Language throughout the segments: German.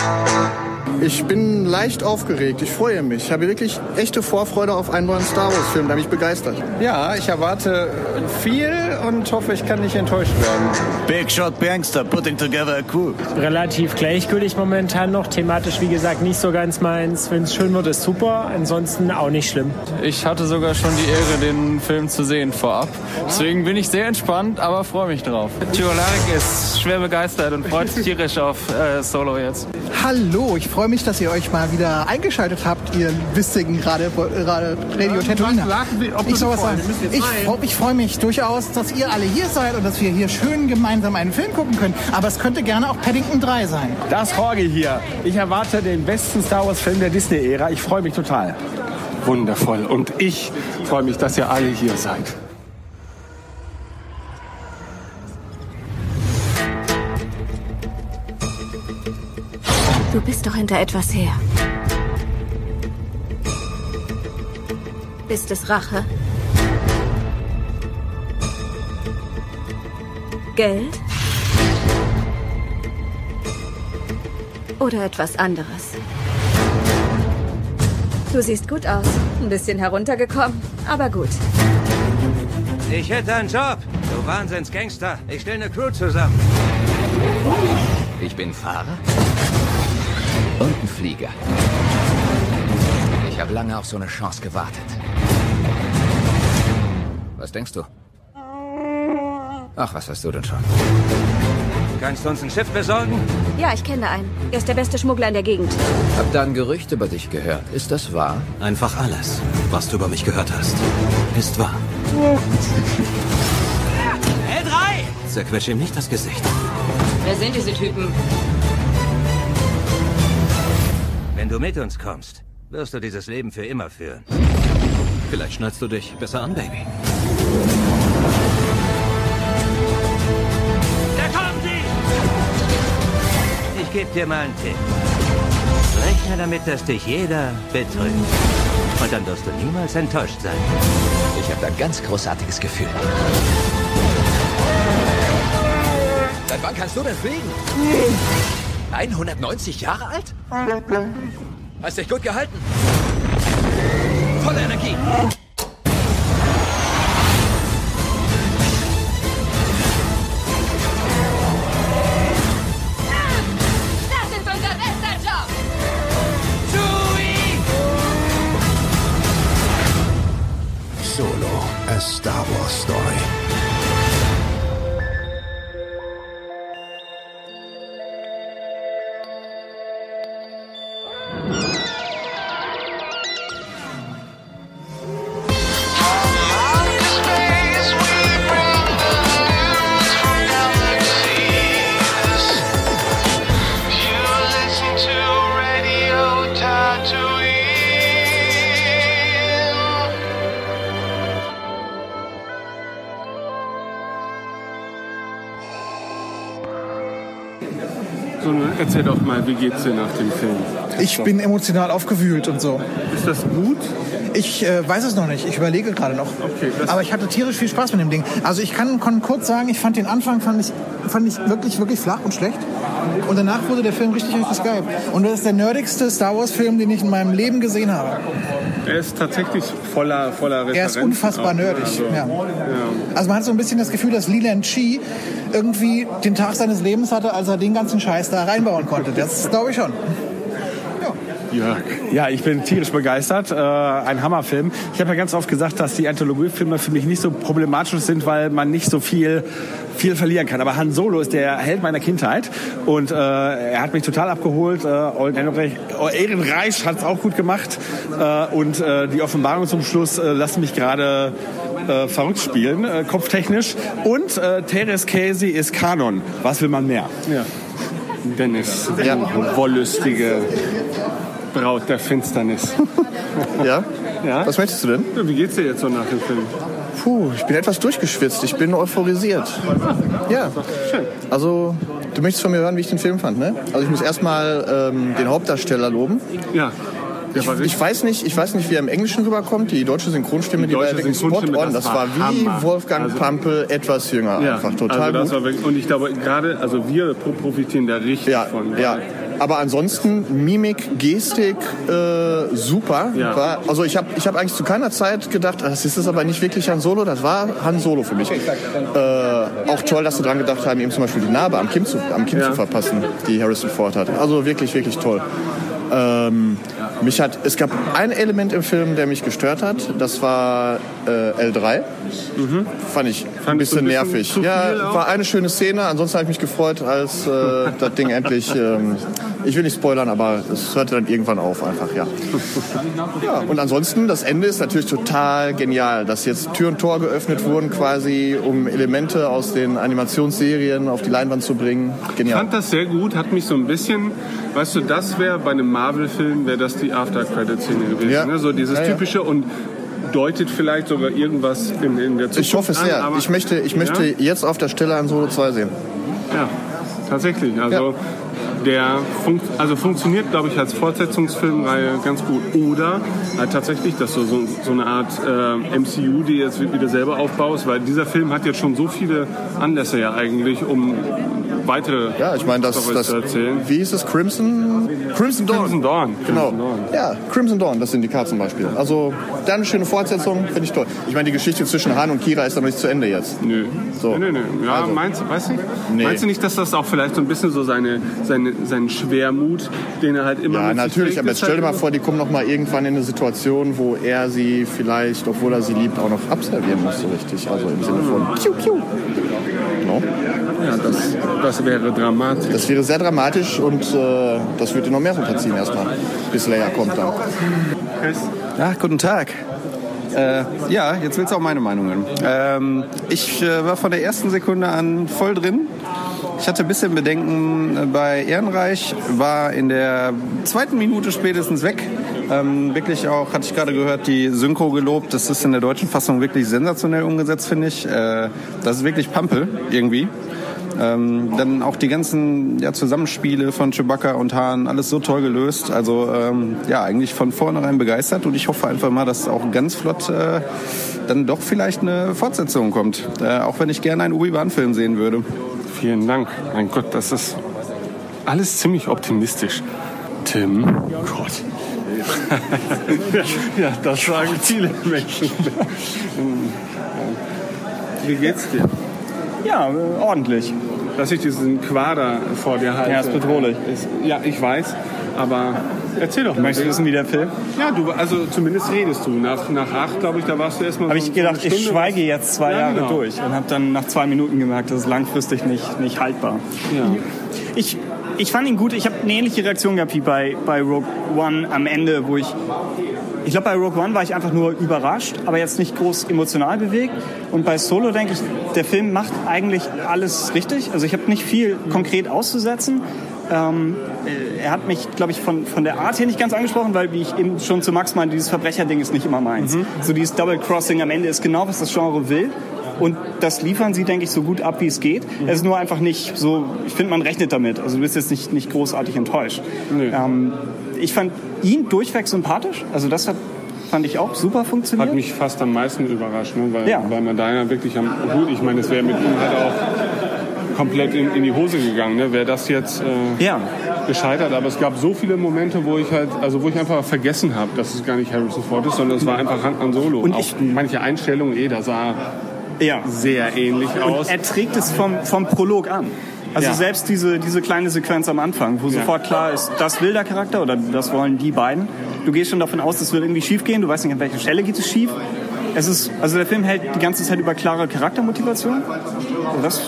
Thank you. Ich bin leicht aufgeregt. Ich freue mich. Ich habe wirklich echte Vorfreude auf einen neuen Star Wars-Film. Da bin ich begeistert. Ja, ich erwarte viel und hoffe, ich kann nicht enttäuscht werden. Big Shot Gangster putting together a crew. Relativ gleichgültig momentan noch. Thematisch, wie gesagt, nicht so ganz meins. Wenn es schön wird, ist super. Ansonsten auch nicht schlimm. Ich hatte sogar schon die Ehre, den Film zu sehen vorab. Deswegen bin ich sehr entspannt, aber freue mich drauf. Tio Larek ist schwer begeistert und freut sich tierisch auf äh, Solo jetzt. Hallo, ich freue mich, dass ihr euch mal wieder eingeschaltet habt, ihr lustigen gerade, Radio Tatooine. Ich sagen. Ich, ich freue mich durchaus, dass ihr alle hier seid und dass wir hier schön gemeinsam einen Film gucken können. Aber es könnte gerne auch Paddington 3 sein. Das Jorge hier. Ich erwarte den besten Star Wars-Film der Disney-Ära. Ich freue mich total. Wundervoll. Und ich freue mich, dass ihr alle hier seid. Du bist doch hinter etwas her. Ist es Rache? Geld? Oder etwas anderes? Du siehst gut aus. Ein bisschen heruntergekommen, aber gut. Ich hätte einen Job. Du Wahnsinnsgangster. Ich stelle eine Crew zusammen. Ich bin Fahrer und ein Flieger. Ich habe lange auf so eine Chance gewartet. Was denkst du? Ach, was hast du denn schon? Kannst du uns ein Schiff besorgen? Ja, ich kenne einen. Er ist der beste Schmuggler in der Gegend. Hab da ein Gerücht über dich gehört. Ist das wahr? Einfach alles, was du über mich gehört hast, ist wahr. L3! Zerquetsch ihm nicht das Gesicht. Wer sind diese Typen? Wenn du mit uns kommst, wirst du dieses Leben für immer führen. Vielleicht schnallst du dich besser an, Baby. Da kommen sie! Ich gebe dir mal einen Tipp. Rechne damit, dass dich jeder betrügt. Und dann wirst du niemals enttäuscht sein. Ich habe da ein ganz großartiges Gefühl. Seit wann kannst du denn fliegen? 190 Jahre alt? Hast dich gut gehalten. Volle Energie. Das ist unser bester Job! Solo, a Star Wars story. Wie geht's dir nach dem Film? Ich bin emotional aufgewühlt und so. Ist das gut? Ich äh, weiß es noch nicht. Ich überlege gerade noch. Okay, Aber ich hatte tierisch viel Spaß mit dem Ding. Also ich kann, kann kurz sagen, ich fand den Anfang fand ich, fand ich wirklich, wirklich flach und schlecht. Und danach wurde der Film richtig, richtig geil. Und das ist der nerdigste Star Wars Film, den ich in meinem Leben gesehen habe. Er ist tatsächlich voller, voller Er ist Referenzen unfassbar nerdig. Also, Ja. Also man hat so ein bisschen das Gefühl, dass Leland Chi irgendwie den Tag seines Lebens hatte, als er den ganzen Scheiß da reinbauen konnte. Das glaube ich schon. Jörg. Ja, ich bin tierisch begeistert. Äh, ein Hammerfilm. Ich habe ja ganz oft gesagt, dass die Anthologiefilme für mich nicht so problematisch sind, weil man nicht so viel viel verlieren kann. Aber Han Solo ist der Held meiner Kindheit und äh, er hat mich total abgeholt. Äh, Ehrenreich, Ehrenreich hat es auch gut gemacht äh, und äh, die Offenbarung zum Schluss äh, lassen mich gerade äh, verrückt spielen, äh, kopftechnisch. Und äh, Teres Casey ist Kanon. Was will man mehr? Ja. Dennis, du wollüstige Braut der Finsternis. Ja? Ja? Was möchtest du denn? Ja, Wie geht's dir jetzt so nach dem Film? Puh, ich bin etwas durchgeschwitzt. Ich bin euphorisiert. Ja. Also, du möchtest von mir hören, wie ich den Film fand, ne? Also ich muss erstmal ähm, den Hauptdarsteller loben. Ja. Ich, ich weiß nicht, ich weiß nicht, wie er im Englischen rüberkommt. Die deutsche Synchronstimme, die, Die war ja wirklich spot on. das Das, war wie Hammer. Wolfgang Also- Pampel, etwas jünger. Ja, Einfach total also gut. wirklich, und ich glaube gerade, also wir pro- profitieren da richtig Ja, von. ja. Aber ansonsten Mimik, Gestik, äh, super. Ja. War, also ich habe ich hab eigentlich zu keiner Zeit gedacht, das ist das aber nicht wirklich Han Solo, das war Han Solo für mich. Äh, auch toll, dass sie dran gedacht haben, ihm zum Beispiel die Narbe am Kinn zu, am Kinn zu verpassen, die Harrison Ford hat. Also wirklich, wirklich toll. Ähm, mich hat, es gab ein Element im Film, der mich gestört hat. Das war äh, L3. Fand ich du bisschen ein bisschen nervig. Ja, war eine schöne Szene. Ansonsten habe ich mich gefreut, als äh, das Ding endlich. Ähm, ich will nicht spoilern, aber es hörte dann irgendwann auf, einfach ja. ja. Und ansonsten das Ende ist natürlich total genial, dass jetzt Tür und Tor geöffnet wurden, quasi, um Elemente aus den Animationsserien auf die Leinwand zu bringen. Ich Genial. fand das sehr gut, hat mich so ein bisschen, weißt du, das wäre bei einem Marvel-Film, wäre das die After-Credit-Szene gewesen. Ja. Ne? So dieses Ja, ja. typische und deutet vielleicht sogar irgendwas in, in der Zukunft Ich hoffe an, sehr. aber- Ich möchte, ich möchte Ja? jetzt auf der Stelle an Solo 2 sehen. Ja, tatsächlich. Also der funkt, also funktioniert, glaube ich, als Fortsetzungsfilmreihe ganz gut. Oder halt tatsächlich, dass du so, so eine Art äh, MCU, die jetzt wieder selber aufbaust, weil dieser Film hat jetzt schon so viele Anlässe ja eigentlich, um weitere Ja, ich meine, das, das erzählen. wie hieß es? Crimson? Crimson Dawn. Crimson Dawn. Genau. Crimson Dawn. Ja, Crimson Dawn, das Syndikat zum Beispiel. Also, da eine schöne Fortsetzung, finde ich toll. Ich meine, die Geschichte zwischen Han und Kira ist noch nicht zu Ende jetzt. Nö. So. Nee, nee, nee. Ja, Also. meinst, weißt du, Nee. meinst du nicht, dass das auch vielleicht so ein bisschen so seine, seine, seinen Schwermut, den er halt immer Ja, natürlich, aber jetzt ist stell dir halt mal vor, die kommen noch mal irgendwann in eine Situation, wo er sie vielleicht, obwohl er sie liebt, auch noch abservieren muss, so richtig. Also im Sinne von Piu, Piu. No? Ja, das, das wäre dramatisch. Das wäre sehr dramatisch und äh, das würde noch mehr runterziehen erstmal, bis Leia kommt dann. Ja, guten Tag. Äh, ja, jetzt willst du auch meine Meinung hören. Ähm, ich äh, war von der ersten Sekunde an voll drin. Ich hatte ein bisschen Bedenken äh, bei Ehrenreich, war in der zweiten Minute spätestens weg. Ähm, wirklich auch, hatte ich gerade gehört, die Synchro gelobt. Das ist in der deutschen Fassung wirklich sensationell umgesetzt, finde ich. Äh, das ist wirklich Pampel irgendwie. Ähm, dann auch die ganzen ja, Zusammenspiele von Chewbacca und Hahn, alles so toll gelöst. Also ähm, ja, eigentlich von vornherein begeistert und ich hoffe einfach mal, dass auch ganz flott äh, dann doch vielleicht eine Fortsetzung kommt. Äh, auch wenn ich gerne einen Obi-Wan-Film sehen würde. Vielen Dank. Mein Gott, das ist alles ziemlich optimistisch. Tim. Gott. ja, das sagen viele Menschen. Wie geht's dir? Ja, ordentlich. Dass ich diesen Quader vor dir halte. Ja, ist bedrohlich. Ist, ja, ich weiß. Aber erzähl doch mal. Möchtest du wissen, wie der Film? Ja, du, also zumindest redest du. Nach, nach acht, glaube ich, da warst du erstmal Habe so, ich gedacht, ich schweige jetzt zwei Ja, Jahre genau. durch und habe dann nach zwei Minuten gemerkt, das ist langfristig nicht, nicht haltbar. Ja. Ich, ich fand ihn gut. Ich habe eine ähnliche Reaktion gehabt wie bei, bei Rogue One am Ende, wo ich. Ich glaube, bei Rogue One war ich einfach nur überrascht, aber jetzt nicht groß emotional bewegt. Und bei Solo denke ich, der Film macht eigentlich alles richtig. Also ich habe nicht viel konkret auszusetzen. Ähm, äh, er hat mich, glaube ich, von, von der Art her nicht ganz angesprochen, weil, wie ich eben schon zu Max meinte, dieses Verbrecher-Ding ist nicht immer meins. So dieses Double-Crossing am Ende ist genau, was das Genre will. Und das liefern sie, denke ich, so gut ab, wie es geht. Es ist nur einfach nicht so, ich finde, man rechnet damit. Also du bist jetzt nicht, nicht großartig enttäuscht. Ähm, ich fand ihn durchweg sympathisch. Also das hat, fand ich auch super funktioniert. Hat mich fast am meisten überrascht, ne? weil, Ja. weil man da ja wirklich am gut, ich meine, es wäre mit ihm halt auch komplett in, in die Hose gegangen, ne? wäre das jetzt äh, ja. gescheitert. Aber es gab so viele Momente, wo ich halt, also wo ich einfach vergessen habe, dass es gar nicht Harrison Ford ist, sondern es war einfach Han Han Solo. Und auch manche Einstellungen, eh, da sah ja. sehr ähnlich aus. Und er trägt es vom, vom Prolog an. Also Ja. selbst diese, diese kleine Sequenz am Anfang, wo Ja. sofort klar ist, das will der Charakter oder das wollen die beiden. Du gehst schon davon aus, das wird irgendwie schief gehen. Du weißt nicht, an welcher Stelle geht es schief. Es ist, also der Film hält die ganze Zeit über klare Charaktermotivation. Und das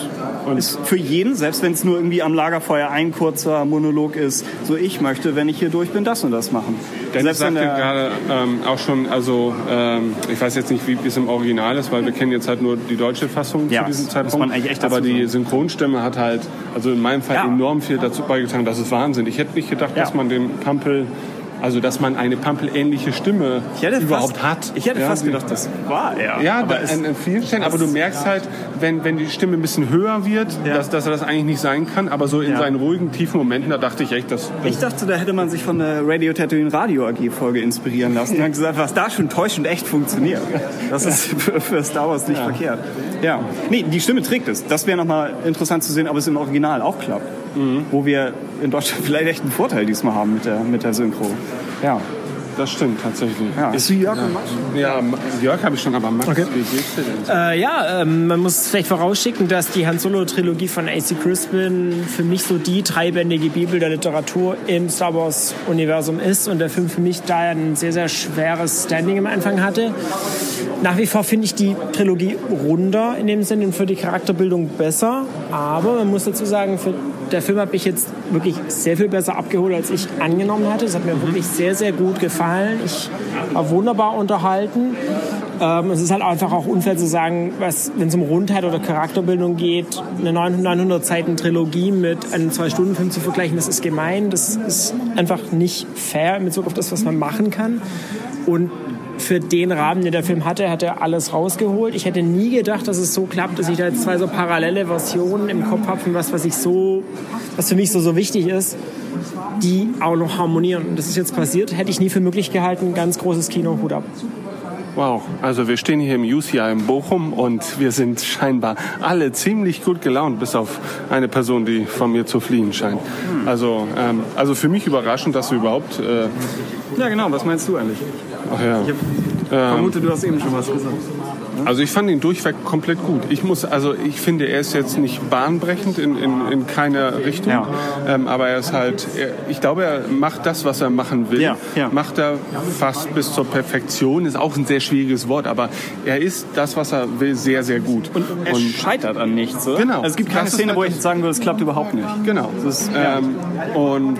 ist für jeden, selbst wenn es nur irgendwie am Lagerfeuer ein kurzer Monolog ist, so ich möchte, wenn ich hier durch bin, das und das machen. Dennis sagte gerade ähm, auch schon, also ähm, ich weiß jetzt nicht, wie es im Original ist, weil wir kennen jetzt halt nur die deutsche Fassung Ja, zu diesem muss Zeitpunkt. man eigentlich echt Aber die sagen. Synchronstimme hat halt, also in meinem Fall enorm viel dazu beigetragen. Das ist Wahnsinn. Ich hätte nicht gedacht, dass man den Pampel, also dass man eine Pampel-ähnliche Stimme überhaupt fast, hat. Ich hätte Ja, fast gedacht, das war er. Ja, aber da, es- an, an vielen Stellen. Aber du merkst halt, wenn, wenn die Stimme ein bisschen höher wird, dass, dass er das eigentlich nicht sein kann. Aber so in seinen ruhigen, tiefen Momenten, da dachte ich echt, dass... Ich dachte, da hätte man sich von der Radio Tatooine Radio AG Folge inspirieren lassen. Und hat gesagt, was da schon täuschend echt funktioniert. Das ist für, für Star Wars nicht verkehrt. Ja. Nee, die Stimme trägt es. Das wäre nochmal interessant zu sehen, ob es im Original auch klappt. Wo wir in Deutschland vielleicht echt einen Vorteil diesmal haben mit der, mit der Synchro. Ja. Das stimmt tatsächlich. Ja. Ist du Jörg und Max? Ja, Jörg habe ich schon, aber Max, Okay. wie geht's dir denn? Äh, ja, ähm, man muss vielleicht vorausschicken, dass die Han Solo-Trilogie von A.C. Crispin für mich so die dreibändige Bibel der Literatur im Star Wars-Universum ist und der Film für mich da ein sehr, sehr schweres Standing am Anfang hatte. Nach wie vor finde ich die Trilogie runder in dem Sinne und für die Charakterbildung besser, aber man muss dazu sagen, für der Film hat mich jetzt wirklich sehr viel besser abgeholt, als ich angenommen hatte. Es hat mir wirklich sehr, sehr gut gefallen. Ich war wunderbar unterhalten. Ähm, es ist halt einfach auch unfair zu sagen, wenn es um Rundheit oder Charakterbildung geht, eine 900 Seiten Trilogie mit einem Zwei-Stunden-Film zu vergleichen, das ist gemein. Das ist einfach nicht fair in Bezug auf das, was man machen kann. Und für den Rahmen, den der Film hatte, hat er alles rausgeholt. Ich hätte nie gedacht, dass es so klappt, dass ich da jetzt zwei so parallele Versionen im Kopf habe von was, was ich so, was für mich so, so wichtig ist, die auch noch harmonieren. Und das ist jetzt passiert, hätte ich nie für möglich gehalten. Ganz großes Kino, Hut ab. Wow, also wir stehen hier im UCI in Bochum und wir sind scheinbar alle ziemlich gut gelaunt, bis auf eine Person, die von mir zu fliehen scheint. Also, ähm, also für mich überraschend, dass du überhaupt... Äh, Ja, genau. Was meinst du eigentlich? ach ja. Ich Ähm, vermute, du hast eben schon was gesagt. Also ich fand ihn durchweg komplett gut. Ich muss, also ich finde, er ist jetzt nicht bahnbrechend in, in, in keiner Richtung, Ja. ähm, aber er ist halt, er, ich glaube, er macht das, was er machen will, Ja, ja. macht er fast bis zur Perfektion. Ist auch ein sehr schwieriges Wort, aber er ist das, was er will, sehr, sehr gut. Und er scheitert an nichts, oder? Genau. Also es gibt keine Das Szene, halt wo ich das- jetzt sagen würde, es klappt überhaupt nicht. Genau. Das ist, ja. Ähm, und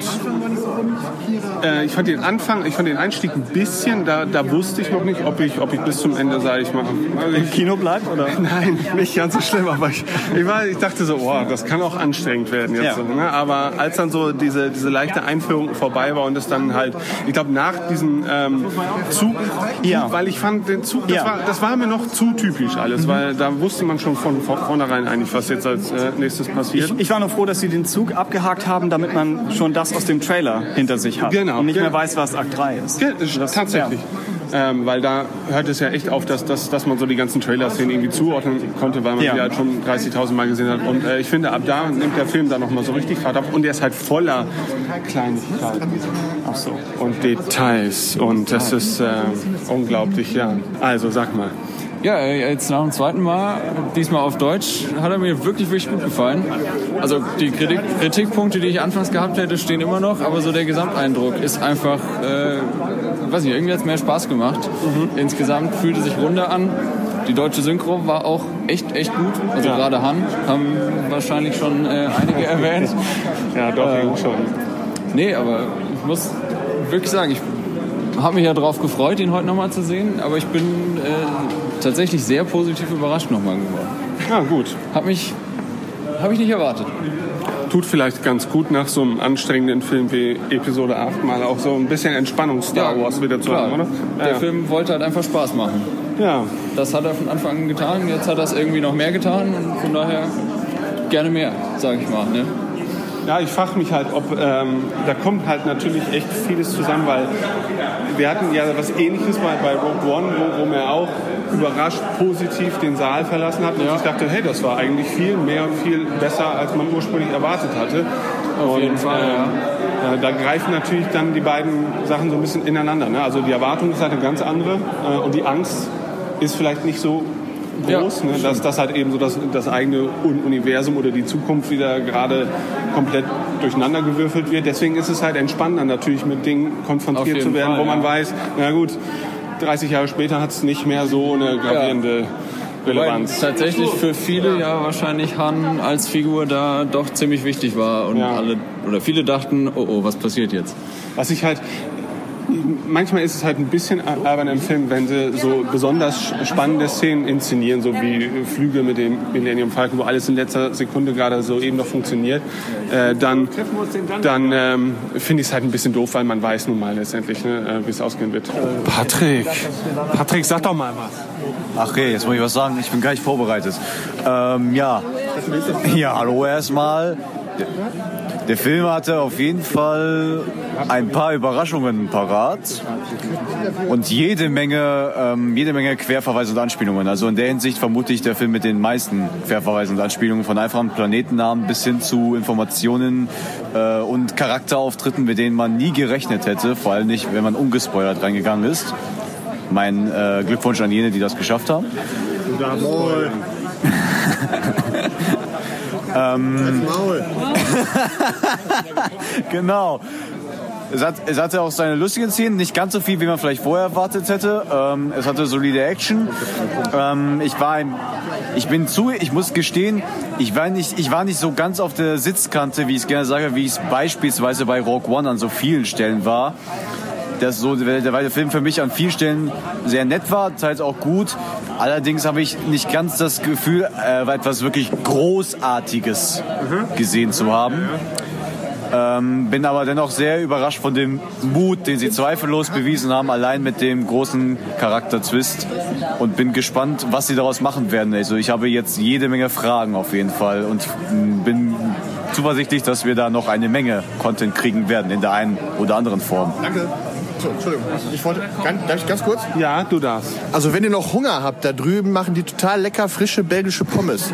äh, ich fand den Anfang, ich fand den Einstieg ein bisschen, da, da wusste ich noch nicht, ob ich, ob ich bis zum Ende, sage ich mal, also Im Kino bleibt, oder? Nein, nicht ganz so schlimm, aber ich, ich, war, ich dachte so, oh, das kann auch anstrengend werden jetzt. Ja. So, ne? Aber als dann so diese, diese leichte Einführung vorbei war und es dann halt, ich glaube nach diesem ähm, Zug, Ja. weil ich fand den Zug, das, Ja. war, das war mir noch zu typisch alles, weil da wusste man schon von, von vornherein eigentlich, was jetzt als äh, nächstes passiert. Ich, ich war nur froh, dass sie den Zug abgehakt haben, damit man schon das aus dem Trailer hinter sich hat. Genau, Und nicht genau. mehr weiß, was Akt 3 ist. Ja, das, tatsächlich. Ähm, weil da hört es ja echt auf, dass, dass, dass man so die ganzen Trailer-Szenen irgendwie zuordnen konnte, weil man Ja. die halt schon 30.000 Mal gesehen hat. Und äh, ich finde, ab da nimmt der Film dann nochmal so richtig Fahrt ab. Und er ist halt voller Kleinigkeiten. Ach so. Und Details. Und das ist äh, unglaublich, ja. Also, sag mal. Ja, äh, jetzt nach dem zweiten Mal, diesmal auf Deutsch, hat er mir wirklich, wirklich gut gefallen. Also die Kritik, Kritikpunkte, die ich anfangs gehabt hätte, stehen immer noch, aber so der Gesamteindruck ist einfach, äh, weiß nicht, irgendwie hat es mehr Spaß gemacht. Insgesamt fühlte sich runder an. Die deutsche Synchro war auch echt, echt gut. Also gerade Han haben wahrscheinlich schon äh, einige erwähnt. Ja, doch, Ähm, schon. Nee, aber ich muss wirklich sagen, ich habe mich ja darauf gefreut, ihn heute nochmal zu sehen, aber ich bin äh, tatsächlich sehr positiv überrascht nochmal geworden. Ja, gut. Hab mich, habe ich nicht erwartet. Tut vielleicht ganz gut nach so einem anstrengenden Film wie Episode 8 mal auch so ein bisschen Entspannung Star Wars wieder zu klar. haben, oder? Der Ja. Film wollte halt einfach Spaß machen. Ja. Das hat er von Anfang an getan, jetzt hat er es irgendwie noch mehr getan und von daher gerne mehr, sage ich mal. Ne? Ja, ich frage mich halt, ob ähm, da kommt halt natürlich echt vieles zusammen, weil wir hatten ja was Ähnliches bei, bei Rogue One, wo, wo mir auch überrascht positiv den Saal verlassen hat und ich dachte, hey, das war eigentlich viel mehr, viel besser, als man ursprünglich erwartet hatte. Auf jeden und, Fall, ähm, äh, da greifen natürlich dann die beiden Sachen so ein bisschen ineinander. Ne? Also die Erwartung ist halt eine ganz andere äh, und die Angst ist vielleicht nicht so groß, Ja, ne? dass das halt eben so das, das eigene Un- Universum oder die Zukunft wieder gerade komplett durcheinandergewürfelt wird. Deswegen ist es halt entspannender, natürlich mit Dingen konfrontiert zu werden, Fall, wo man ja. weiß, na gut, 30 Jahre später hat es nicht mehr so eine gravierende Relevanz. Wobei tatsächlich für viele ja wahrscheinlich Han als Figur da doch ziemlich wichtig war und alle oder viele dachten, oh oh, was passiert jetzt? Was ich halt manchmal ist es halt ein bisschen albern im Film, wenn sie so besonders spannende Szenen inszenieren, so wie Flüge mit dem Millennium Falcon, wo alles in letzter Sekunde gerade so eben noch funktioniert, äh, dann, dann ähm, finde ich es halt ein bisschen doof, weil man weiß nun mal letztendlich, ne, äh, wie es ausgehen wird. Patrick, Patrick, sag doch mal was. Ach okay, jetzt muss ich was sagen. Ich bin gleich vorbereitet. Ähm, ja. Ja, hallo erstmal. Der Film hatte auf jeden Fall ein paar Überraschungen parat und jede Menge, ähm, jede Menge Querverweise und Anspielungen. Also in der Hinsicht vermute ich der Film mit den meisten Querverweisen und Anspielungen von einfachen Planetennamen bis hin zu Informationen äh, und Charakterauftritten, mit denen man nie gerechnet hätte, vor allem nicht, wenn man ungespoilert reingegangen ist. Mein äh, Glückwunsch an jene, die das geschafft haben. Jawohl. Ähm, genau. Es, hat, es hatte auch seine lustigen Szenen, nicht ganz so viel, wie man vielleicht vorher erwartet hätte. Ähm, es hatte solide Action. Ähm, ich war ein, ich bin zu, ich muss gestehen, ich war nicht, ich war nicht so ganz auf der Sitzkante, wie ich es gerne sage, wie es beispielsweise bei Rogue One an so vielen Stellen war. Das so, weil der Film für mich an vielen Stellen sehr nett war, teils auch gut. Allerdings habe ich nicht ganz das Gefühl, äh, etwas wirklich Großartiges gesehen zu haben. Ähm, bin aber dennoch sehr überrascht von dem Mut, den sie zweifellos bewiesen haben, allein mit dem großen Charakter-Twist. Und bin gespannt, was sie daraus machen werden. Also ich habe jetzt jede Menge Fragen auf jeden Fall und mm, bin zuversichtlich, dass wir da noch eine Menge Content kriegen werden in der einen oder anderen Form. Danke. So, Entschuldigung, ich wollte, ganz, darf ich ganz kurz? Ja, du darfst. Also wenn ihr noch Hunger habt, da drüben machen die total lecker frische belgische Pommes.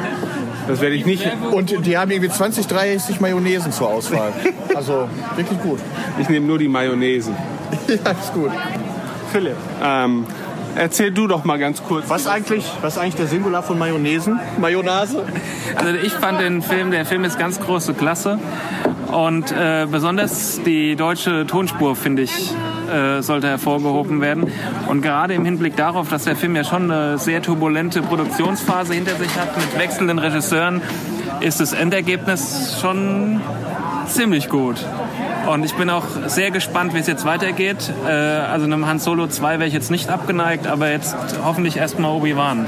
Das werde ich nicht. Und die haben irgendwie 20, 30 Mayonnaisen zur Auswahl. Also wirklich gut. Ich nehme nur die Mayonnaise. ja, ist gut. Philipp. Ähm, erzähl du doch mal ganz kurz. Was eigentlich, was ist eigentlich der Singular von Mayonnaisen? Mayonnaise? Also ich fand den Film, der Film ist ganz große Klasse. Und äh, besonders die deutsche Tonspur, finde ich, äh, sollte hervorgehoben werden. Und gerade im Hinblick darauf, dass der Film ja schon eine sehr turbulente Produktionsphase hinter sich hat mit wechselnden Regisseuren, ist das Endergebnis schon ziemlich gut. Und ich bin auch sehr gespannt, wie es jetzt weitergeht. Äh, also einem Han Solo 2 wäre ich jetzt nicht abgeneigt, aber jetzt hoffentlich erstmal Obi-Wan.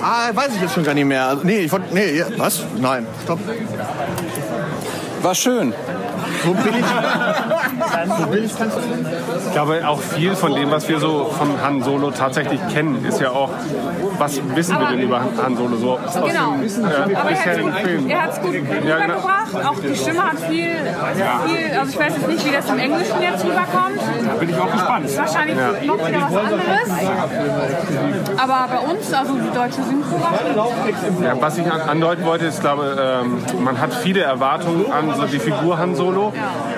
Ah, weiß ich jetzt schon gar nicht mehr. Also, nee, ich wollte. Nee, was? Nein, stopp. War schön. So billig. so billig kannst du Ich glaube, auch viel von dem, was wir so von Han Solo tatsächlich kennen, ist ja auch, was wissen wir denn über Han Solo so aus Genau. den äh, er bisherigen hat Filmen? er hat's gut Ja, genau. rübergebracht. Auch die Stimme hat viel, viel, also ich weiß jetzt nicht, wie das im Englischen jetzt rüberkommt. Da bin ich auch gespannt. Wahrscheinlich Ja. noch wieder was anderes. Aber bei uns, also die deutsche Synchro Ja, was ich an, andeuten wollte, ist, glaube ähm, man hat viele Erwartungen an so die Figur Han Solo,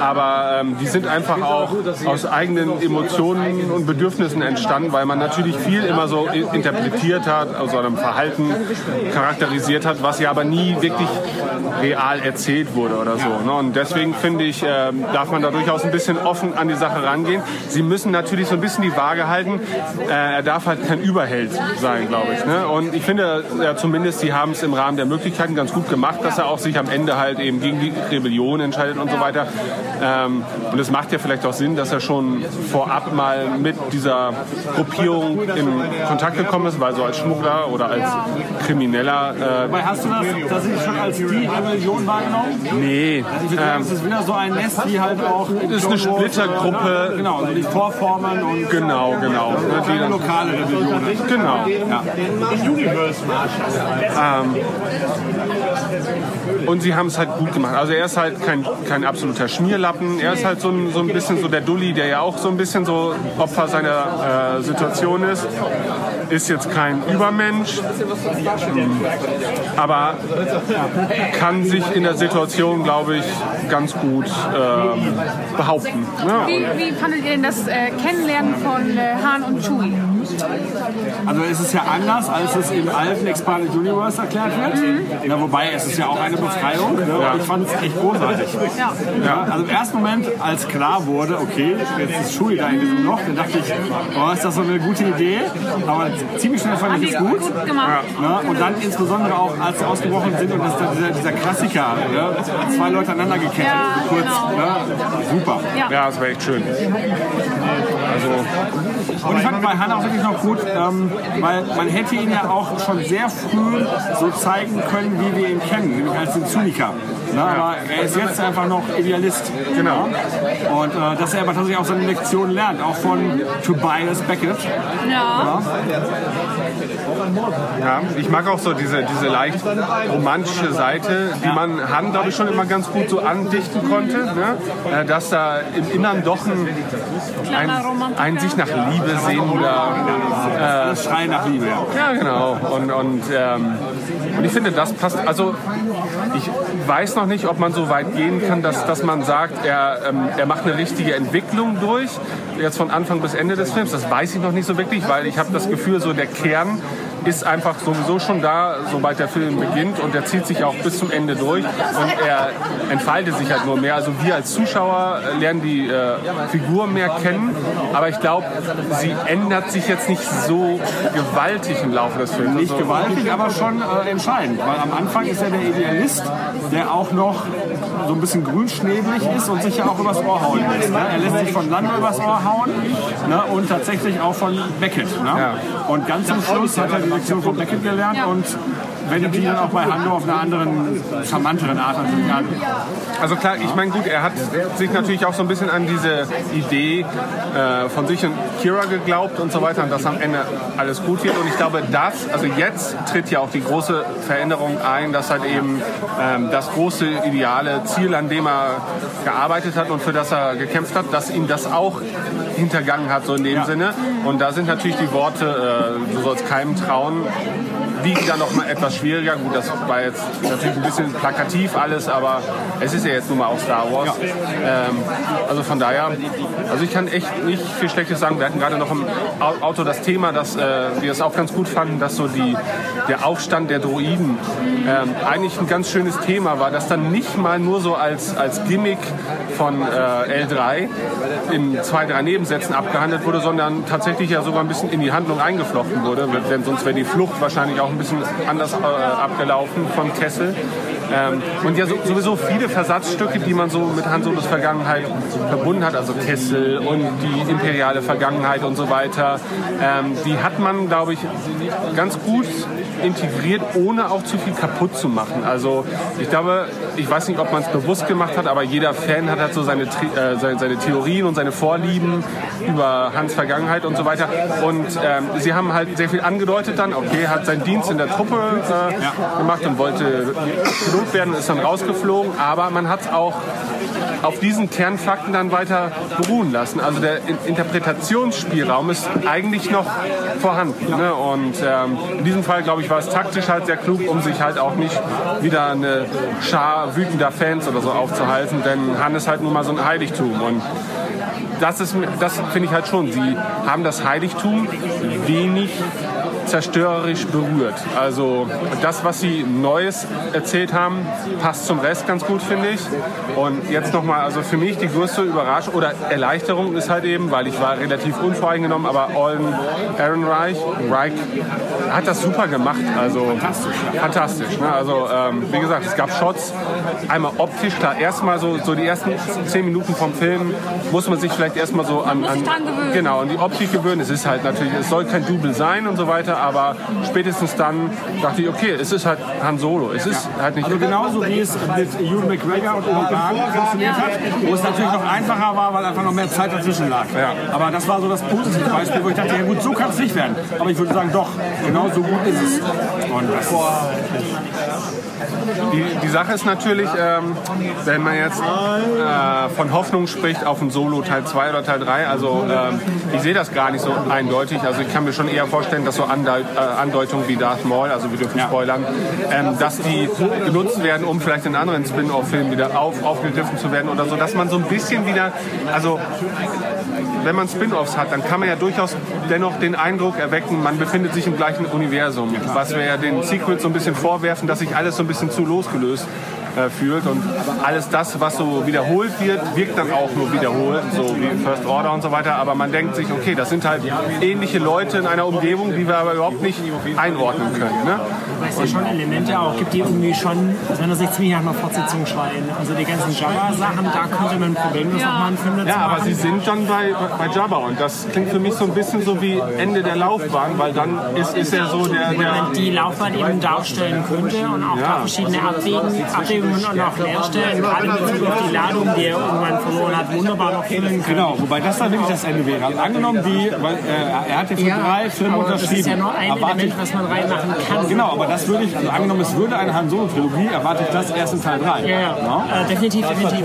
aber ähm, die sind einfach auch aus eigenen Emotionen und Bedürfnissen entstanden, weil man natürlich viel immer so interpretiert hat, aus seinem Verhalten charakterisiert hat, was ja aber nie wirklich real erzählt wurde oder so. Ne? Und deswegen finde ich, ähm, darf man da durchaus ein bisschen offen an die Sache rangehen. Sie müssen natürlich so ein bisschen die Waage halten. Äh, er darf halt kein Überheld sein, glaube ich. Ne? Und ich finde, ja, zumindest, sie haben es im Rahmen der Möglichkeiten ganz gut gemacht, dass er auch sich am Ende halt eben gegen die Rebellion entscheidet und so weiter. Ähm, und es macht ja vielleicht auch Sinn, dass er schon vorab mal mit dieser Gruppierung in Kontakt gekommen ist, weil so als Schmuggler oder als Krimineller. Äh, Dabei hast du das tatsächlich schon als die Rebellion wahrgenommen? nee. Also ich würde sagen, Ähm, es ist wieder so ein Nest, wie halt auch. in ist eine Splittergruppe. Genau, also die Vorformern und. Genau, genau. Also Die- lokale Rebellion. Genau. Ja. Ähm, und sie haben es halt gut gemacht. Also er ist halt kein, kein absoluter Schmierlappen. Er ist halt so ein, so ein bisschen so der Dulli, der ja auch so ein bisschen so Opfer seiner äh, Situation ist. Ist jetzt kein Übermensch, aber kann sich in der Situation, glaube ich, ganz gut ähm, behaupten. Ja, Wie, wie fandet ihr denn das äh, Kennenlernen von äh, Han und Chewie? Also es ist ja anders, als es im alten Expanded Universe erklärt wird. Ja, wobei es ist ja auch eine Befreiung. Ne? Ja. Ich fand es echt großartig. Ja. Ja, also im ersten Moment, als klar wurde, okay, jetzt ist Schuli da in diesem Loch, dann dachte ich, oh, ist das so eine gute Idee? Aber ziemlich schnell fand ich es gut. gut gemacht. Ja, und dann insbesondere auch, als sie ausgebrochen sind und das, dieser, dieser Klassiker, ja, zwei Leute aneinander gekettet, Ja, kurz, genau. ja, super. ja das war echt schön. Also, Und ich fand bei Hannah auch wirklich noch gut, ähm, weil man hätte ihn ja auch schon sehr früh so zeigen können, wie wir ihn kennen, nämlich als den Zyniker. Ne? Aber er ist jetzt einfach noch Idealist. Genau. Und äh, dass er aber tatsächlich auch seine Lektion lernt, auch von Tobias Beckett. Ja. Ja, ich mag auch so diese, diese leicht romantische Seite, die man Han, glaube ich, schon immer ganz gut so andichten konnte. Ne? Äh, Dass da im Innern doch ein, ein, ein sich nach Liebe sehnender äh, Schrei nach Liebe. Ja, genau. Und, und, ähm, und ich finde, das passt. Also, ich weiß noch nicht, ob man so weit gehen kann, dass, dass man sagt, er, ähm, er macht eine richtige Entwicklung durch, jetzt von Anfang bis Ende des Films. Das weiß ich noch nicht so wirklich, weil ich habe das Gefühl, so der Kern ist einfach sowieso schon da, sobald der Film beginnt und der zieht sich auch bis zum Ende durch und er entfaltet sich halt nur mehr. Also wir als Zuschauer lernen die äh, Figur mehr kennen, aber ich glaube, sie ändert sich jetzt nicht so gewaltig im Laufe des Films. Nicht Also- gewaltig, aber schon äh, entscheidend. Weil am Anfang ist er der Idealist, der auch noch so ein bisschen grünschnebelig ist und sich ja auch übers Ohr hauen lässt. Ne? Er lässt sich von Lando übers Ohr hauen ne? und tatsächlich auch von Beckett. Ne? Und ganz zum Schluss hat er die Lektion von Beckett gelernt und wendet die dann auch bei Hando auf einer anderen, charmanteren Art natürlich an. Also klar, ich meine, gut, er hat sich natürlich auch so ein bisschen an diese Idee äh, von sich und Kira geglaubt und so weiter und dass am Ende alles gut wird. Und ich glaube, das, also jetzt tritt ja auch die große Veränderung ein, dass halt eben ähm, das große ideale Ziel, an dem er gearbeitet hat und für das er gekämpft hat, dass ihm das auch hintergangen hat, so in dem Sinne. Und da sind natürlich die Worte, äh, du sollst keinem trauen, wiegen dann noch mal etwas schwieriger. Gut, das war jetzt natürlich ein bisschen plakativ alles, aber es ist ja jetzt nun mal auch Star Wars. Ähm, also von daher, also ich kann echt nicht viel Schlechtes sagen. Wir hatten gerade noch im Au- Auto das Thema, dass äh, wir es auch ganz gut fanden, dass so die, der Aufstand der Droiden ähm, eigentlich ein ganz schönes Thema war, das dann nicht mal nur so als, als Gimmick von äh, L3 in zwei, drei Nebensätzen abgehandelt wurde, sondern tatsächlich ja sogar ein bisschen in die Handlung eingeflochten wurde, denn sonst wäre die Flucht wahrscheinlich auch ein bisschen anders äh, abgelaufen von Kessel. Ähm, und ja so, sowieso viele Versatzstücke, die man so mit Han Solos Vergangenheit verbunden hat, also Kessel und die imperiale Vergangenheit und so weiter, ähm, die hat man, glaube ich, ganz gut integriert, ohne auch zu viel kaputt zu machen. Also ich glaube, ich weiß nicht, ob man es bewusst gemacht hat, aber jeder Fan hat halt so seine, äh, seine, seine Theorien und seine Vorlieben über Hans Vergangenheit und so weiter. Und ähm, sie haben halt sehr viel angedeutet dann, okay, er hat seinen Dienst in der Truppe äh, gemacht und wollte Pilot werden, ist dann rausgeflogen, aber man hat es auch auf diesen Kernfakten dann weiter beruhen lassen. Also der In- Interpretationsspielraum ist eigentlich noch vorhanden. Ne? Und ähm, in diesem Fall, glaube ich, war es taktisch halt sehr klug, um sich halt auch nicht wieder eine Schar wütender Fans oder so aufzuhalten, denn Han ist halt nun mal so ein Heiligtum. Und das, das finde ich halt schon. Sie haben das Heiligtum wenig zerstörerisch berührt. Also das, was sie Neues erzählt haben, passt zum Rest ganz gut, finde ich. Und jetzt nochmal, also für mich die größte Überraschung oder Erleichterung ist halt eben, weil ich war relativ unvoreingenommen, aber Olden Aaron Reich, Reich hat das super gemacht. Also fantastisch. Fantastisch. Ne? Also ähm, wie gesagt, es gab Shots, einmal optisch, klar, erstmal so, so die ersten zehn Minuten vom Film muss man sich vielleicht erstmal so an, an genau an die Optik gewöhnen. Es ist halt natürlich, es soll kein Double sein und so weiter, aber spätestens dann dachte ich, okay, es ist halt Han Solo. Es ist halt nicht Also genauso wie es mit Ewan McGregor und Obi Wan funktioniert hat, wo es natürlich noch einfacher war, weil einfach noch mehr Zeit dazwischen lag. Aber das war so das positive Beispiel, wo ich dachte, ja gut, so kann es nicht werden. Aber ich würde sagen, doch, genau so gut ist es. Und das Die, die Sache ist natürlich, ähm, wenn man jetzt äh, von Hoffnung spricht auf ein Solo Teil 2 oder Teil 3, also ähm, ich sehe das gar nicht so eindeutig. Also ich kann mir schon eher vorstellen, dass so äh, Andeutungen wie Darth Maul, also wir dürfen spoilern, ähm, dass die genutzt werden, um vielleicht in anderen Spin-off-Filmen wieder auf, aufgegriffen zu werden oder so, dass man so ein bisschen wieder, also wenn man Spin-offs hat, dann kann man ja durchaus dennoch den Eindruck erwecken, man befindet sich im gleichen Universum. Was wir ja den Sequels so ein bisschen vorwerfen, dass sich alles so ein bisschen zu losgelöst äh, fühlt und alles das, was so wiederholt wird, wirkt dann auch nur wiederholt, so wie First Order und so weiter. Aber man denkt sich, okay, das sind halt ähnliche Leute in einer Umgebung, die wir aber überhaupt nicht einordnen können. Ne? Weil es ja schon Elemente auch gibt, die irgendwie schon, aus meiner Sicht ziemlich nach einer Fortsetzung schreien. Also die ganzen Jabba-Sachen, da könnte man problemlos nochmal einen Film dazu Ja, aber machen. sie sind dann bei, bei Jabba und das klingt für mich so ein bisschen so wie Ende der Laufbahn, weil dann ist, ist er so der, Wo der man die Laufbahn eben darstellen könnte und auch Ja. da verschiedene Abwägen, Abwägungen und auch Leerstellen, gerade in Bezug auf die Ladung, die er irgendwann verloren hat, wunderbar noch füllen kann. Genau, wobei das dann nämlich das Ende wäre. Also angenommen, die, weil, äh, er hat ja für Ja, drei Filme aber das unterschrieben. ist ja nur ein Element, was man reinmachen kann. Genau, aber das würde ich, also angenommen, es würde eine Han Solo-Trilogie, erwarte ich das erst in Teil 3. Ja, ja. Äh, definitiv, definitiv.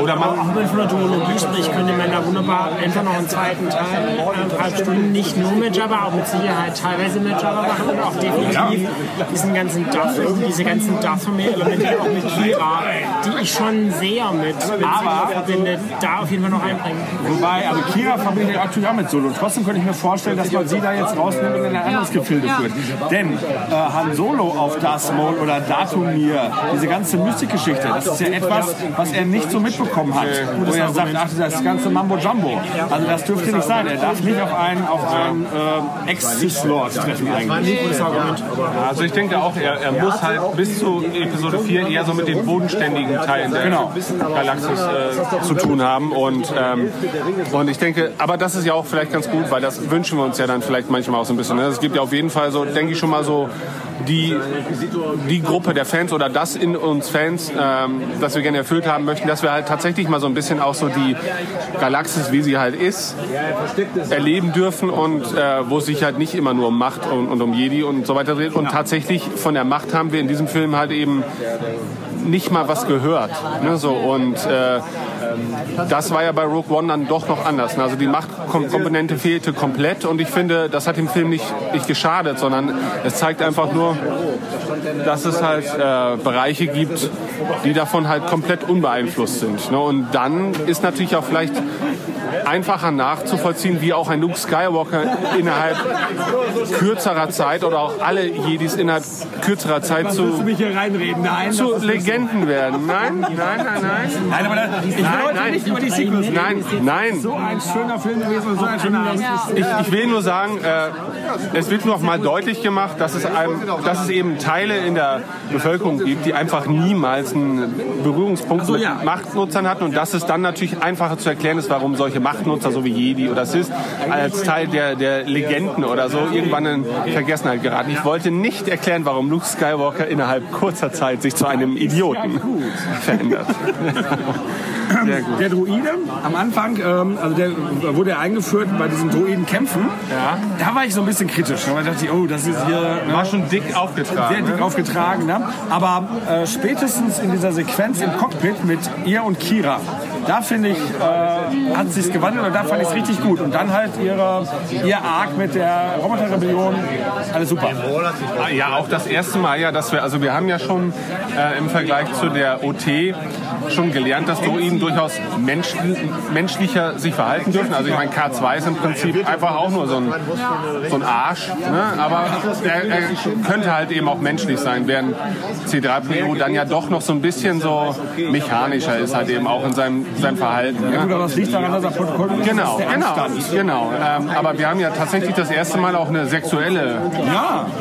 Oder man, auch wenn von der Duologie spricht, könnte man da wunderbar einfach noch einen zweiten Teil, eineinhalb Stunden, nicht nur mit Jabba, auch mit Sicherheit teilweise mit Jabba machen und auch definitiv diesen ganzen Duff, diese ganzen Duff-Elemente auch mit Kira, die ich schon sehr mit, Aber- verbinde, da auf jeden Fall noch einbringen. Wobei, also Kira verbinde ich natürlich auch mit Solo. Und trotzdem könnte ich mir vorstellen, dass man sie da jetzt rausnimmt und in ein anderes Gefilde führt. Denn äh, Han Solo auf Darth Maul oder Datumir, diese ganze Mystikgeschichte, das ist ja etwas, was er nicht so mitbekommen hat. Wo er sagt, ach, das ganze Mambo Jumbo. Also das dürfte nicht sein. Er darf nicht auf einen, auf einen äh, Ex-Cis-Lord treffen eigentlich. Also ich denke auch, er, er muss halt bis zu Episode 4 eher so mit den bodenständigen Teilen der Genau. Galaxis äh, zu tun haben. Und, ähm, und ich denke, aber das ist ja auch vielleicht ganz gut, weil das wünschen wir uns ja dann vielleicht manchmal auch so ein bisschen. Ne? Es gibt ja auf jeden Fall so, denke ich schon mal so, die, die Gruppe der Fans oder das in uns Fans, ähm, das wir gerne erfüllt haben möchten, dass wir halt tatsächlich mal so ein bisschen auch so die Galaxis, wie sie halt ist, erleben dürfen und äh, wo es sich halt nicht immer nur um Macht und, und um Jedi und so weiter dreht. Und tatsächlich von der Macht haben wir in diesem Film halt eben nicht mal was gehört. Ne, so, und äh, das war ja bei Rogue One dann doch noch anders. Ne? Also die Machtkomponente fehlte komplett und ich finde, das hat dem Film nicht, nicht geschadet, sondern es zeigt einfach nur, dass es halt äh, Bereiche gibt, die davon halt komplett unbeeinflusst sind. Ne? Und dann ist natürlich auch vielleicht einfacher nachzuvollziehen, wie auch ein Luke Skywalker innerhalb kürzerer Zeit oder auch alle Jedis innerhalb kürzerer Zeit Was zu, mich hier reinreden? Nein, zu nicht so. Legenden werden. Nein, nein, nein, nein. Nein, aber da, ich will Nein, heute nein. nicht über die Sequels reden. Nein, nein. So ein schöner Film gewesen und so ein schöner Ich, ich will nur sagen, äh, es wird noch mal deutlich gemacht, dass es, einem, dass es eben Teile in der Bevölkerung gibt, die einfach niemals einen Berührungspunkt mit Machtnutzern hatten und dass es dann natürlich einfacher zu erklären ist, warum solche Machtnutzer, so wie Jedi oder Sith, als Teil der, der Legenden oder so irgendwann in Vergessenheit geraten. Ich wollte nicht erklären, warum Luke Skywalker innerhalb kurzer Zeit sich zu einem Idioten verändert. Der Druide am Anfang, ähm, also der wurde er eingeführt bei diesen Druidenkämpfen. Ja. Da war ich so ein bisschen kritisch. Da dachte ich, oh, das ist hier. Ne, War schon dick aufgetragen. Sehr dick ne? aufgetragen. Ne? Aber äh, spätestens in dieser Sequenz im Cockpit mit ihr und Kira, da finde ich, äh, hat sich's gewandelt und da fand ich es richtig gut. Und dann halt ihre, ihr Arc mit der Roboterrebellion, alles super. Ah, Ja, auch das erste Mal, ja, dass wir, also wir haben ja schon äh, im Vergleich zu der OT schon gelernt, dass Droiden durchaus mensch, menschlicher sich verhalten dürfen. Also ich meine, K2 ist im Prinzip einfach auch nur so ein, so ein Arsch, ne? aber er, er könnte halt eben auch menschlich sein, während C3PO dann ja doch noch so ein bisschen so mechanischer ist, halt eben auch in seinem, seinem Verhalten. Ja, gut, Ne? aber das liegt daran, dass er ist. Genau, genau, Anstand. genau. Ähm, aber wir haben ja tatsächlich das erste Mal auch eine sexuelle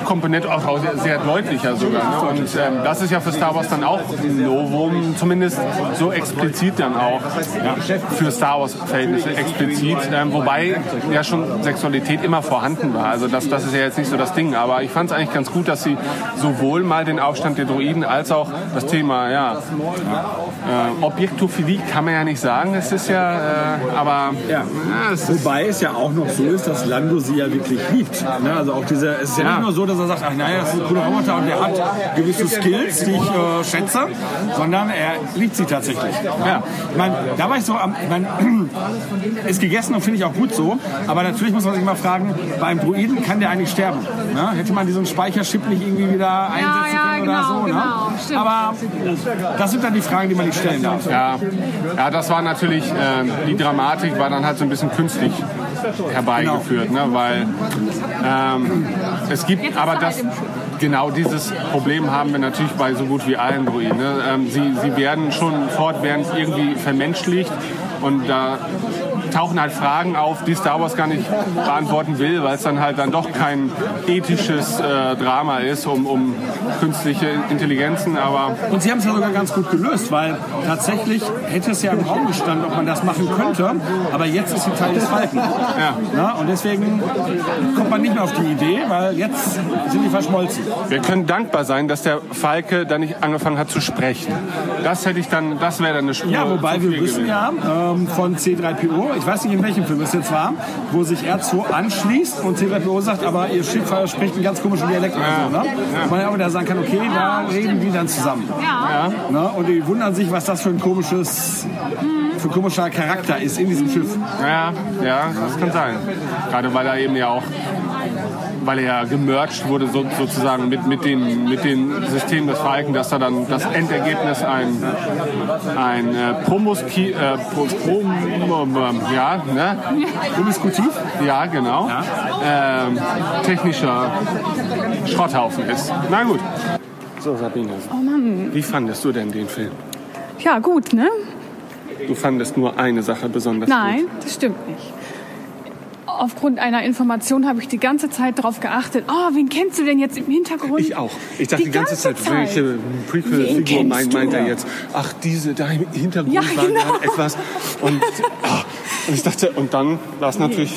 Komponente, auch sehr, deutlicher sogar. Ne? Und ähm, das ist ja für Star Wars dann auch ein Novum, zumindest so explizit dann auch für Star Wars Verhältnisse explizit. Ähm, wobei ja schon Sexualität immer vorhanden war. Also das, das ist ja jetzt nicht so das Ding. Aber ich fand es eigentlich ganz gut, dass sie sowohl mal den Aufstand der Droiden als auch das Thema, ja, äh, Objektophilie kann man ja nicht sagen. Es ist ja, äh, aber Ja. Wobei es ja auch noch so ist, dass Lando sie ja wirklich liebt. Ne? Also auch diese, es ist ja, Ja. nicht nur so, dass er sagt, ach naja, das ist ein cooler Roboter und der hat gewisse Skills, die ich äh, schätze, sondern er liebt sie tatsächlich. Ja. Ich meine, da war ich so am, ich mein, ist gegessen und finde ich auch gut so, aber natürlich muss man sich mal fragen, beim Druiden kann der eigentlich sterben. Ne? Hätte man diesen Speicherchip nicht irgendwie wieder einsetzen ja, können oder genau, so. genau, ne? stimmt. Aber das sind dann die Fragen, die man nicht stellen darf. Ja, ja das war natürlich, ähm, die Dramatik war dann halt so ein bisschen künstlich herbeigeführt, ne? weil ähm, es gibt, aber das, genau dieses Problem haben wir natürlich bei so gut wie allen Druiden. Ne? Ähm, sie, sie werden schon fortwährend irgendwie vermenschlicht und da tauchen halt Fragen auf, die Star Wars gar nicht beantworten will, weil es dann halt dann doch kein ethisches äh, Drama ist um, um künstliche Intelligenzen. Aber Und sie haben es ja sogar ganz gut gelöst, weil tatsächlich hätte es ja im Raum gestanden, ob man das machen könnte, aber jetzt ist sie Teil des Falken. Ja. Na, und deswegen kommt man nicht mehr auf die Idee, weil jetzt sind die verschmolzen. wir können dankbar sein, dass der Falke dann nicht angefangen hat zu sprechen. Das hätte ich dann, das wäre dann eine Spur. Ja, wobei wir wissen gewesen. ja ähm, von C3PO, ich weiß nicht in welchem Film es jetzt war, wo sich R2 anschließt und C3PO sagt, aber ihr Schiff spricht einen ganz komischen Dialekt oder so. Ne? Wo man ja auch wieder sagen kann, okay, da reden die dann zusammen. Ja. Ne? Und die wundern sich, was das für ein komisches, für ein komischer Charakter ist in diesem Schiff. Ja, ja, das kann sein. Gerade weil er eben ja auch, weil er ja gemerged wurde so, sozusagen mit, mit, den, mit den Systemen des Falken, dass da dann das Endergebnis ein, ein äh, Promuski, äh, Pro, Prom, ja, ne? Promiskutiv? Ja, genau. Ähm, technischer Schrotthaufen ist. Na gut. So, Sabine, Oh Mann. wie fandest du denn den Film? Ja, gut, ne? Du fandest nur eine Sache besonders gut. Nein, das stimmt nicht. Aufgrund einer Information habe ich die ganze Zeit darauf geachtet. Oh, wen kennst du denn jetzt im Hintergrund? Ich auch. Ich dachte die, ganze, Zeit, welche Prequel-Figur meint, meint er jetzt? Ach, diese da im Hintergrund Ja, war genau. etwas. Und, ah, und ich dachte, und dann war es natürlich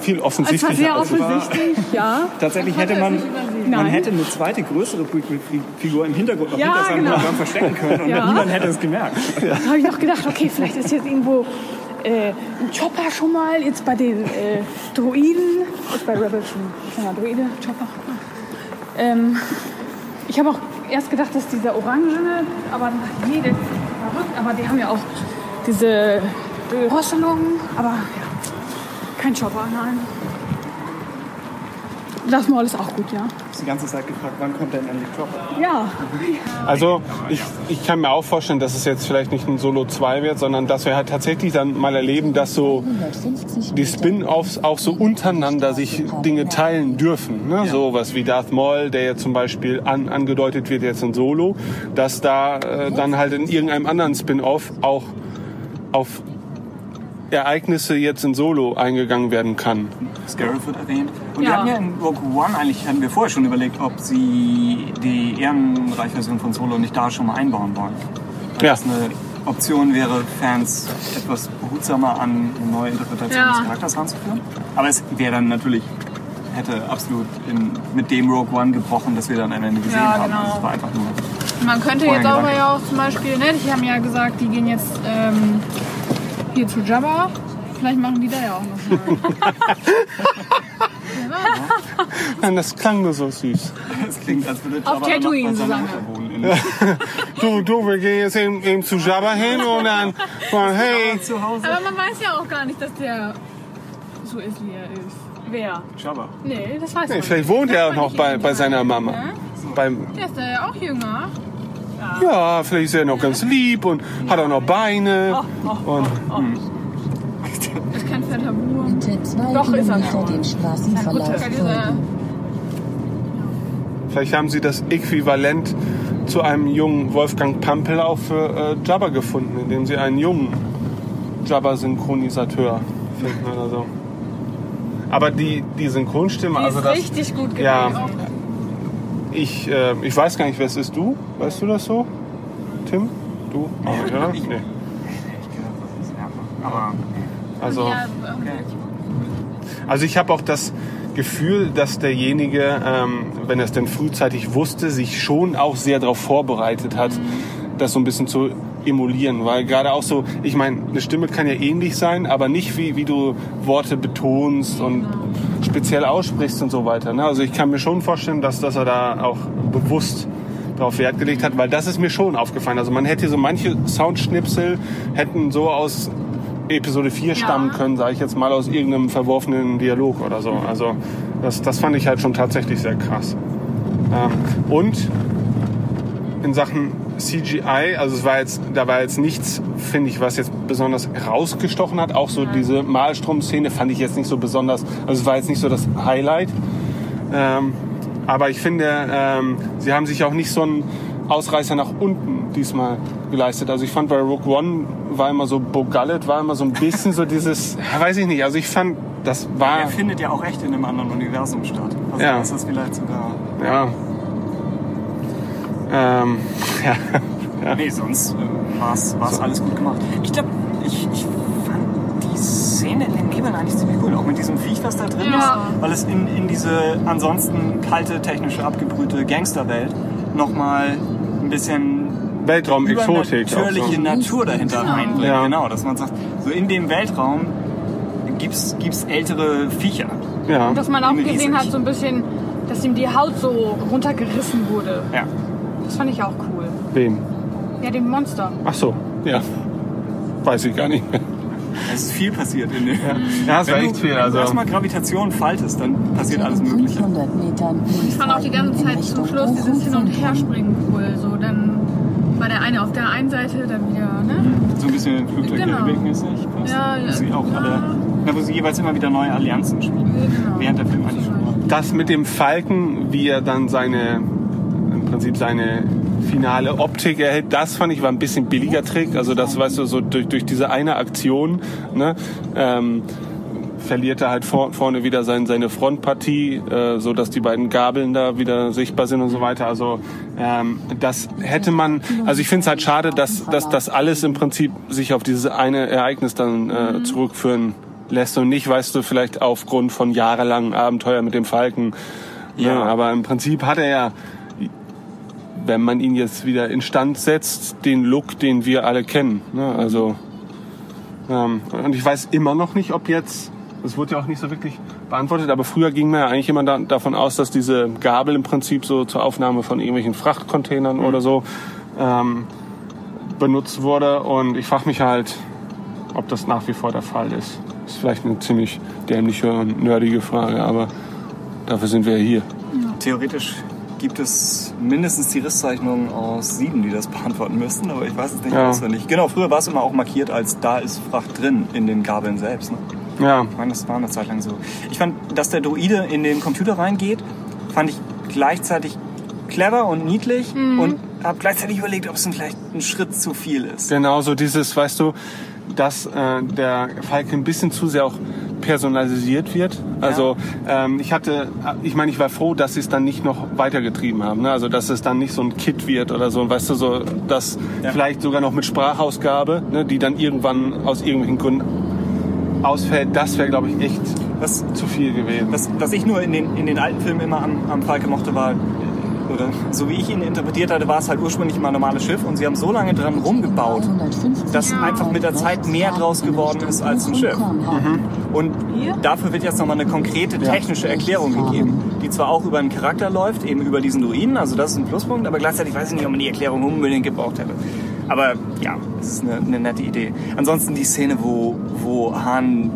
viel Es war offensichtlicher. sehr es war. offensichtlich, ja. Tatsächlich hätte man, man hätte eine zweite, größere Prequel-Figur im Hintergrund noch Ja, hinter seinem genau. Verstecken können und Ja. niemand hätte es gemerkt. Da habe ich noch gedacht, okay, vielleicht ist jetzt irgendwo äh, ein Chopper schon mal, jetzt bei den äh, Droiden, ist bei Rebel schon kleiner Droide, Chopper. Ähm, ich habe auch erst gedacht, dass dieser Orangene, aber nee, der verrückt, aber die haben ja auch diese Röstungen, aber ja, kein Chopper, nein. Das Maul ist auch gut, ja. Ich die ganze Zeit gefragt, wann kommt denn endlich Dropper? Ja. Also ich, ich kann mir auch vorstellen, dass es jetzt vielleicht nicht ein Solo 2 wird, sondern dass wir halt tatsächlich dann mal erleben, dass so die Spin-Offs auch so untereinander sich Dinge teilen dürfen. Ne? So was wie Darth Maul, der jetzt zum Beispiel an, angedeutet wird jetzt in Solo, dass da äh, dann halt in irgendeinem anderen Spin-Off auch auf Ereignisse jetzt in Solo eingegangen werden kann. Scarif wird erwähnt. Und Ja. wir hatten ja in Rogue One eigentlich, hatten wir vorher schon überlegt, ob sie die Ehrenreich-Version von Solo nicht da schon mal einbauen wollen. Weil Ja. Das eine Option wäre, Fans etwas behutsamer an eine neue Interpretation Ja. des Charakters ranzuführen. Aber es wäre dann natürlich, hätte absolut in, mit dem Rogue One gebrochen, das wir dann am Ende gesehen Ja, haben. genau. Das war einfach nur Man könnte jetzt auch, ja auch zum Beispiel, ne, die haben ja gesagt, die gehen jetzt ähm, hier zu Jabba. Vielleicht machen die da ja auch noch mal. Nein, das klang nur so süß. Das klingt, als würde Auf Jabba noch Tatooine. In Du, du, wir gehen jetzt eben, eben zu Jabba hin und dann, und hey, zu Hause. Aber man weiß ja auch gar nicht, dass der so ist, wie er ist. Wer? Jabba. Nee, das weiß Nee, man vielleicht nicht. wohnt Das er auch noch bei, nicht bei seiner Mama. ne? Beim, Der ist da ja auch jünger. Ja, vielleicht ist er noch ganz lieb und hat auch noch Beine. Und, Ist kein fetter Wurm. Doch, ist er schon. Straßenverlauf folgen. vielleicht haben sie das Äquivalent zu einem jungen Wolfgang Pampel auch für äh, Jabba gefunden, indem sie einen jungen Jabba-Synchronisateur finden oder so. Aber die, die Synchronstimme, die also ist das. richtig gut gewählt. Ja, auch. Ich, äh, ich weiß gar nicht, wer es ist. Du? Weißt du das so? Tim? Du? Nicht, oder? Nee. Aber Also. Ja, Also ich habe auch das Gefühl, dass derjenige, ähm, wenn er es denn frühzeitig wusste, sich schon auch sehr darauf vorbereitet hat, das so ein bisschen zu emulieren. Weil gerade auch so, ich meine, eine Stimme kann ja ähnlich sein, aber nicht wie, wie du Worte betonst und speziell aussprichst und so weiter. Ne? Also ich kann mir schon vorstellen, dass, dass er da auch bewusst darauf Wert gelegt hat, weil das ist mir schon aufgefallen. Also man hätte so manche Soundschnipsel hätten so aus Episode 4 stammen können, sage ich jetzt mal aus irgendeinem verworfenen Dialog oder so. Also das, das fand ich halt schon tatsächlich sehr krass. Ähm, und in Sachen CGI, also es war jetzt, da war jetzt nichts, finde ich, was jetzt besonders rausgestochen hat. Auch so diese Malstrom-Szene fand ich jetzt nicht so besonders, also es war jetzt nicht so das Highlight. Ähm, aber ich finde, ähm, sie haben sich auch nicht so einen Ausreißer nach unten diesmal geleistet. Also ich fand bei Rogue One war immer so, Bogallet war immer so ein bisschen so dieses, ja, weiß ich nicht, also ich fand, das war... Er findet ja auch echt in einem anderen Universum statt. Also Ja. ist das vielleicht sogar... Ja. Ähm, ja. ja. Nee, sonst äh, war es alles gut gemacht. Ich glaube, ich, ich fand die Szene in den Nebeln eigentlich ziemlich cool. Auch mit diesem Viech, was da drin Ja. ist. Weil es in, in diese ansonsten kalte, technische, abgebrühte Gangsterwelt nochmal ein bisschen Weltraum-Exotik auch natürliche so. Natur dahinter Genau. reinbringt. Ja. Genau, dass man sagt, so in dem Weltraum gibt's gibt's ältere Viecher. Ja. Und dass man auch gesehen hat, so ein bisschen, dass ihm die Haut so runtergerissen wurde. Ja. Das fand ich auch cool. Wem? Ja, dem Monster. Ach so, ja. Weiß ich gar nicht mehr. Es ist viel passiert in dem. Ja, es war Wenn echt du, viel, Wenn also- du erstmal Gravitation faltest, dann passiert alles Mögliche. Ich fand auch die ganze Zeit zum Schluss dieses Hin- und Herspringen cool. So, dann war der eine auf der einen Seite, dann wieder, ne? So ein bisschen Flugzeug Genau. Ja, ja. Wo sie auch alle, na, wo sie jeweils immer wieder neue Allianzen schmieden. Genau. Während der Film eigentlich schon. Das mit dem Falken, wie er dann seine, im Prinzip seine finale Optik erhält, das fand ich war ein bisschen billiger Trick. Also das, weißt du, so durch, durch diese eine Aktion, ne, ähm, verliert er halt vor, vorne wieder sein, seine Frontpartie, äh, so dass die beiden Gabeln da wieder sichtbar sind und so weiter. Also ähm, das hätte man, also ich finde es halt schade, dass, dass das alles im Prinzip sich auf dieses eine Ereignis dann äh, zurückführen lässt und nicht, weißt du, vielleicht aufgrund von jahrelangen Abenteuer mit dem Falken. Ja. aber im Prinzip hat er ja, wenn man ihn jetzt wieder instand setzt, den Look, den wir alle kennen. Ne? Also ähm, und ich weiß immer noch nicht, ob jetzt, das wurde ja auch nicht so wirklich beantwortet, aber früher ging man ja eigentlich immer da, davon aus, dass diese Gabel im Prinzip so zur Aufnahme von irgendwelchen Frachtcontainern oder so ähm, benutzt wurde. Und ich frage mich halt, ob das nach wie vor der Fall ist. Ist vielleicht eine ziemlich dämliche und nerdige Frage, aber dafür sind wir ja hier. Theoretisch gibt es mindestens die Risszeichnungen aus sieben, die das beantworten müssten, aber ich weiß es nicht Ja. auswendig. Genau, früher war es immer auch markiert als da ist Fracht drin in den Gabeln selbst. Ne? Ja. Ich meine, das war eine Zeit lang so. Ich fand, dass der Droide in den Computer reingeht, fand ich gleichzeitig clever und niedlich Mhm. und habe gleichzeitig überlegt, ob es vielleicht ein Schritt zu viel ist. Genau, so dieses, weißt du, dass äh, der Falke ein bisschen zu sehr auch personalisiert wird. Also ähm, ich hatte, ich meine, ich war froh, dass sie es dann nicht noch weitergetrieben haben. Ne? Also dass es dann nicht so ein Kit wird oder so, weißt du, so dass vielleicht sogar noch mit Sprachausgabe, ne, die dann irgendwann aus irgendwelchen Gründen ausfällt. Das wäre, glaube ich, echt was zu viel gewesen. Was, was ich nur in den, in den alten Filmen immer am, am Falke mochte, war, oder so wie ich ihn interpretiert hatte, war es halt ursprünglich immer ein normales Schiff und sie haben so lange dran rumgebaut, dass einfach mit der Zeit mehr draus geworden ist als ein Schiff. Und dafür wird jetzt nochmal eine konkrete technische Erklärung gegeben, die zwar auch über einen Charakter läuft, eben über diesen Druiden, also das ist ein Pluspunkt, aber gleichzeitig weiß ich nicht, ob man die Erklärung unbedingt gebraucht hätte. Aber ja, es ist eine, eine nette Idee. Ansonsten die Szene, wo, wo Hahn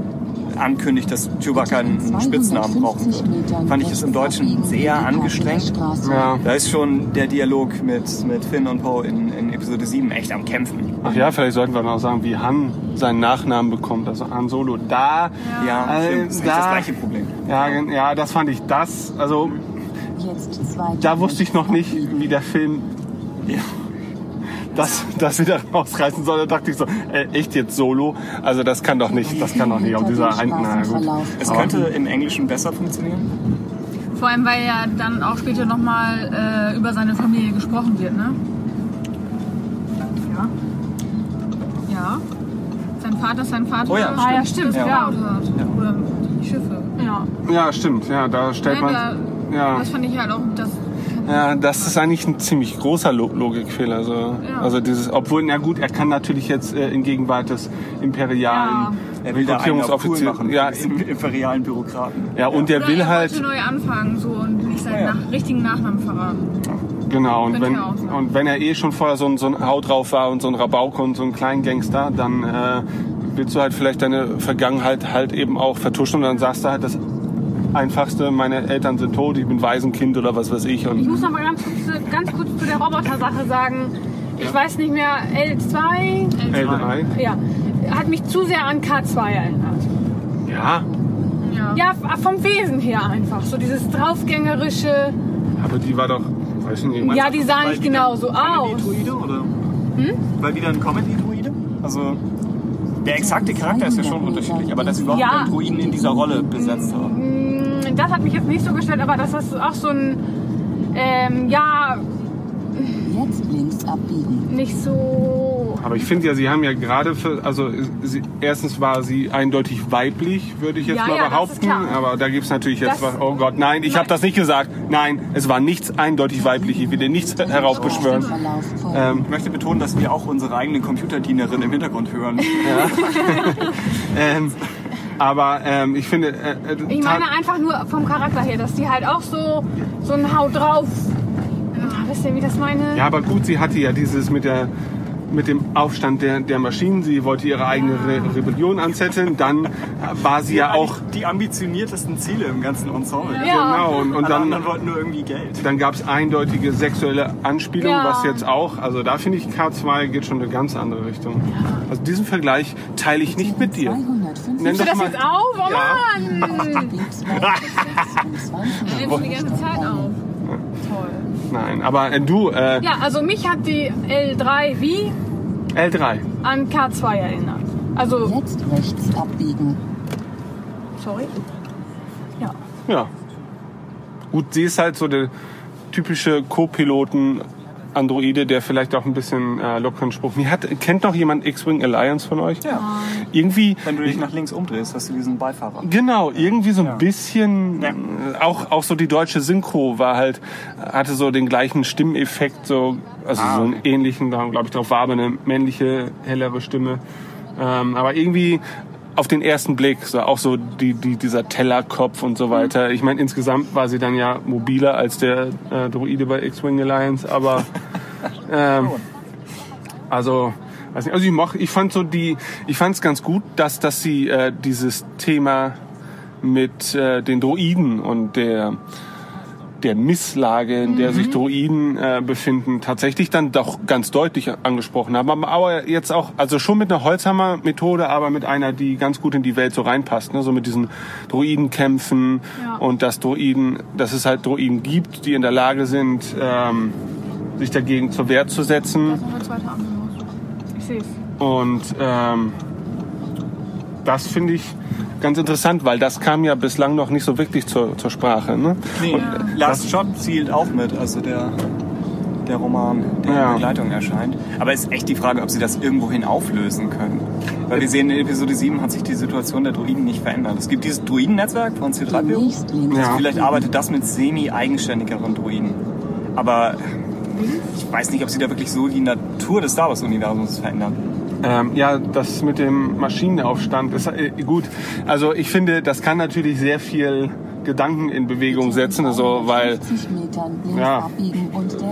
ankündigt, dass Chewbacca einen Spitznamen brauchen wird, fand ich es im Deutschen sehr angestrengt. Ja. Da ist schon der Dialog mit, mit Finn und Poe in, in Episode 7 echt am Kämpfen. Ach ja, vielleicht sollten wir noch sagen, wie Han seinen Nachnamen bekommt, also Han Solo. Da, Ja, äh. Das ist nicht das gleiche Problem. Ja, ja, das fand ich das. Also da wusste ich noch nicht, wie der Film das, das wieder rausreißen soll. Da dachte ich so, äh, echt jetzt Solo? Also das kann doch nicht, das kann doch nicht auf dieser einen. Na gut. Es könnte im Englischen besser funktionieren. Vor allem, weil ja dann auch später nochmal äh, über seine Familie gesprochen wird, ne? Ja. Ja. Sein Vater ist sein Vater. Oh ja, Ah, ja, stimmt. stimmt. Ja. Ja. Oder die Schiffe. Ja. Ja, stimmt. Ja, da stellt Nein, man. da, Ja. Das fand ich halt auch, das Ja, das ist eigentlich ein ziemlich großer Lo Logikfehler. Also, Ja. also dieses, obwohl, na gut, er kann natürlich jetzt äh, in Gegenwart des imperialen Er einen auf cool machen, Ja, ja, im imperialen Bürokraten. ja, und der Oder will er halt, neu anfangen so und nicht seinen Ja. nach, richtigen Nachnamen verraten. genau, und wenn, ja und wenn er eh schon vorher so ein, so ein Haut drauf war und so ein Rabauke und so ein Kleingangster, dann äh, willst du halt vielleicht deine Vergangenheit halt eben auch vertuschen und dann sagst du halt das Einfachste, meine Eltern sind tot, ich bin Waisenkind oder was weiß ich. Ich Und muss noch mal ganz kurz, ganz kurz zu der Roboter-Sache sagen. Ich weiß nicht mehr, L2? L3. Ja. Hat mich zu sehr an K2 erinnert. Ja, Ja. Ja, vom Wesen her einfach. So dieses draufgängerische. aber die war doch, weiß ich nicht. Ja, die sah nicht genauso aus. Druide oder? Hm? Weil wieder ein Comedy-Druide? Also der exakte Charakter ist ja schon unterschiedlich, aber dass sie überhaupt Ja. den Druiden in dieser Rolle besetzt haben. Mm, Das hat mich jetzt nicht so gestellt, aber das ist auch so ein, ähm, ja, Jetzt links abbiegen. nicht so. Aber ich finde ja, sie haben ja gerade für, also sie, erstens war sie eindeutig weiblich, würde ich jetzt Ja, mal ja, behaupten. Aber da gibt es natürlich jetzt Das- was, oh Gott, nein, ich habe das nicht gesagt. Nein, es war nichts eindeutig weiblich. Ich will dir nichts heraufbeschwören. Ähm, Ich möchte betonen, dass wir auch unsere eigene Computerdienerin im Hintergrund hören. ähm, aber ähm, ich finde, äh, äh, Ich meine einfach nur vom Charakter her, dass die halt auch so, so ein Haut drauf. Ah, Wisst ihr, wie das meine? Ja, aber gut, sie hatte ja dieses mit der mit dem Aufstand der, der Maschinen. Sie wollte ihre eigene Re Rebellion anzetteln. Dann war sie ja auch. Die ambitioniertesten Ziele im ganzen Ensemble. Ja. Genau, und- und dann- anderen wollten nur irgendwie Geld. Dann gab es eindeutige sexuelle Anspielungen, Ja. was jetzt auch, also da finde ich K2 geht schon in eine ganz andere Richtung. Also diesen Vergleich teile ich nicht mit dir. Nenn Nimmst du das mal. jetzt auf? Oh Ja. Mann! Du nimmst die ganze Zeit auf. Toll. Nein, aber äh, du, äh, Ja, also mich hat die L3 wie L3. an K2 erinnert. Also. Jetzt rechts abbiegen. Sorry. Ja. Ja. Gut, sie ist halt so der typische Co-Piloten. Androide, der vielleicht auch ein bisschen äh, lockeren Spruch. Mir hat, kennt noch jemand X-Wing Alliance von euch? Ja. Irgendwie. Wenn du dich nach links umdrehst, hast du diesen Beifahrer. Genau, irgendwie so ein bisschen, äh, auch, auch so die deutsche Synchro war halt, hatte so den gleichen Stimmeffekt, so, also Ah, so einen ähnlichen, da glaube ich drauf war aber eine männliche, hellere Stimme. Ähm, aber irgendwie auf den ersten Blick, so auch so die, die, dieser Tellerkopf und so weiter. Ich meine, insgesamt war sie dann ja mobiler als der äh, Droide bei X-Wing Alliance, aber ähm, also, weiß nicht, also ich, mach, ich fand so die, ich fand es ganz gut, dass, dass sie äh, dieses Thema mit äh, den Droiden und der der Misslage, in der sich Droiden äh, befinden, tatsächlich dann doch ganz deutlich angesprochen haben. Aber jetzt auch, also schon mit einer Holzhammer-Methode, aber mit einer, die ganz gut in die Welt so reinpasst. Ne? So mit diesen Droidenkämpfen Ja. und dass Droiden, dass es halt Droiden gibt, die in der Lage sind, ähm, sich dagegen zur Wehr zu setzen. Noch eine zweite Ampel los. Ich sehe es. Und ähm, das finde ich ganz interessant, weil das kam ja bislang noch nicht so wirklich zur, zur Sprache. Ne? Nee, Und Last Shot zielt auch mit, also der, der Roman, der Ja. in Begleitung erscheint. Aber es ist echt die Frage, ob sie das irgendwohin auflösen können. Weil wir sehen, in Episode 7 hat sich die Situation der Druiden nicht verändert. Es gibt dieses Druidennetzwerk von C3PO. Ja. Vielleicht arbeitet das mit semi-eigenständigeren Druiden. Aber ich weiß nicht, ob sie da wirklich so die Natur des Star Wars-Universums verändern. Ähm, ja, das mit dem Maschinenaufstand ist äh, gut. Also ich finde, das kann natürlich sehr viel Gedanken in Bewegung setzen, also weil 50 Metern links Ja.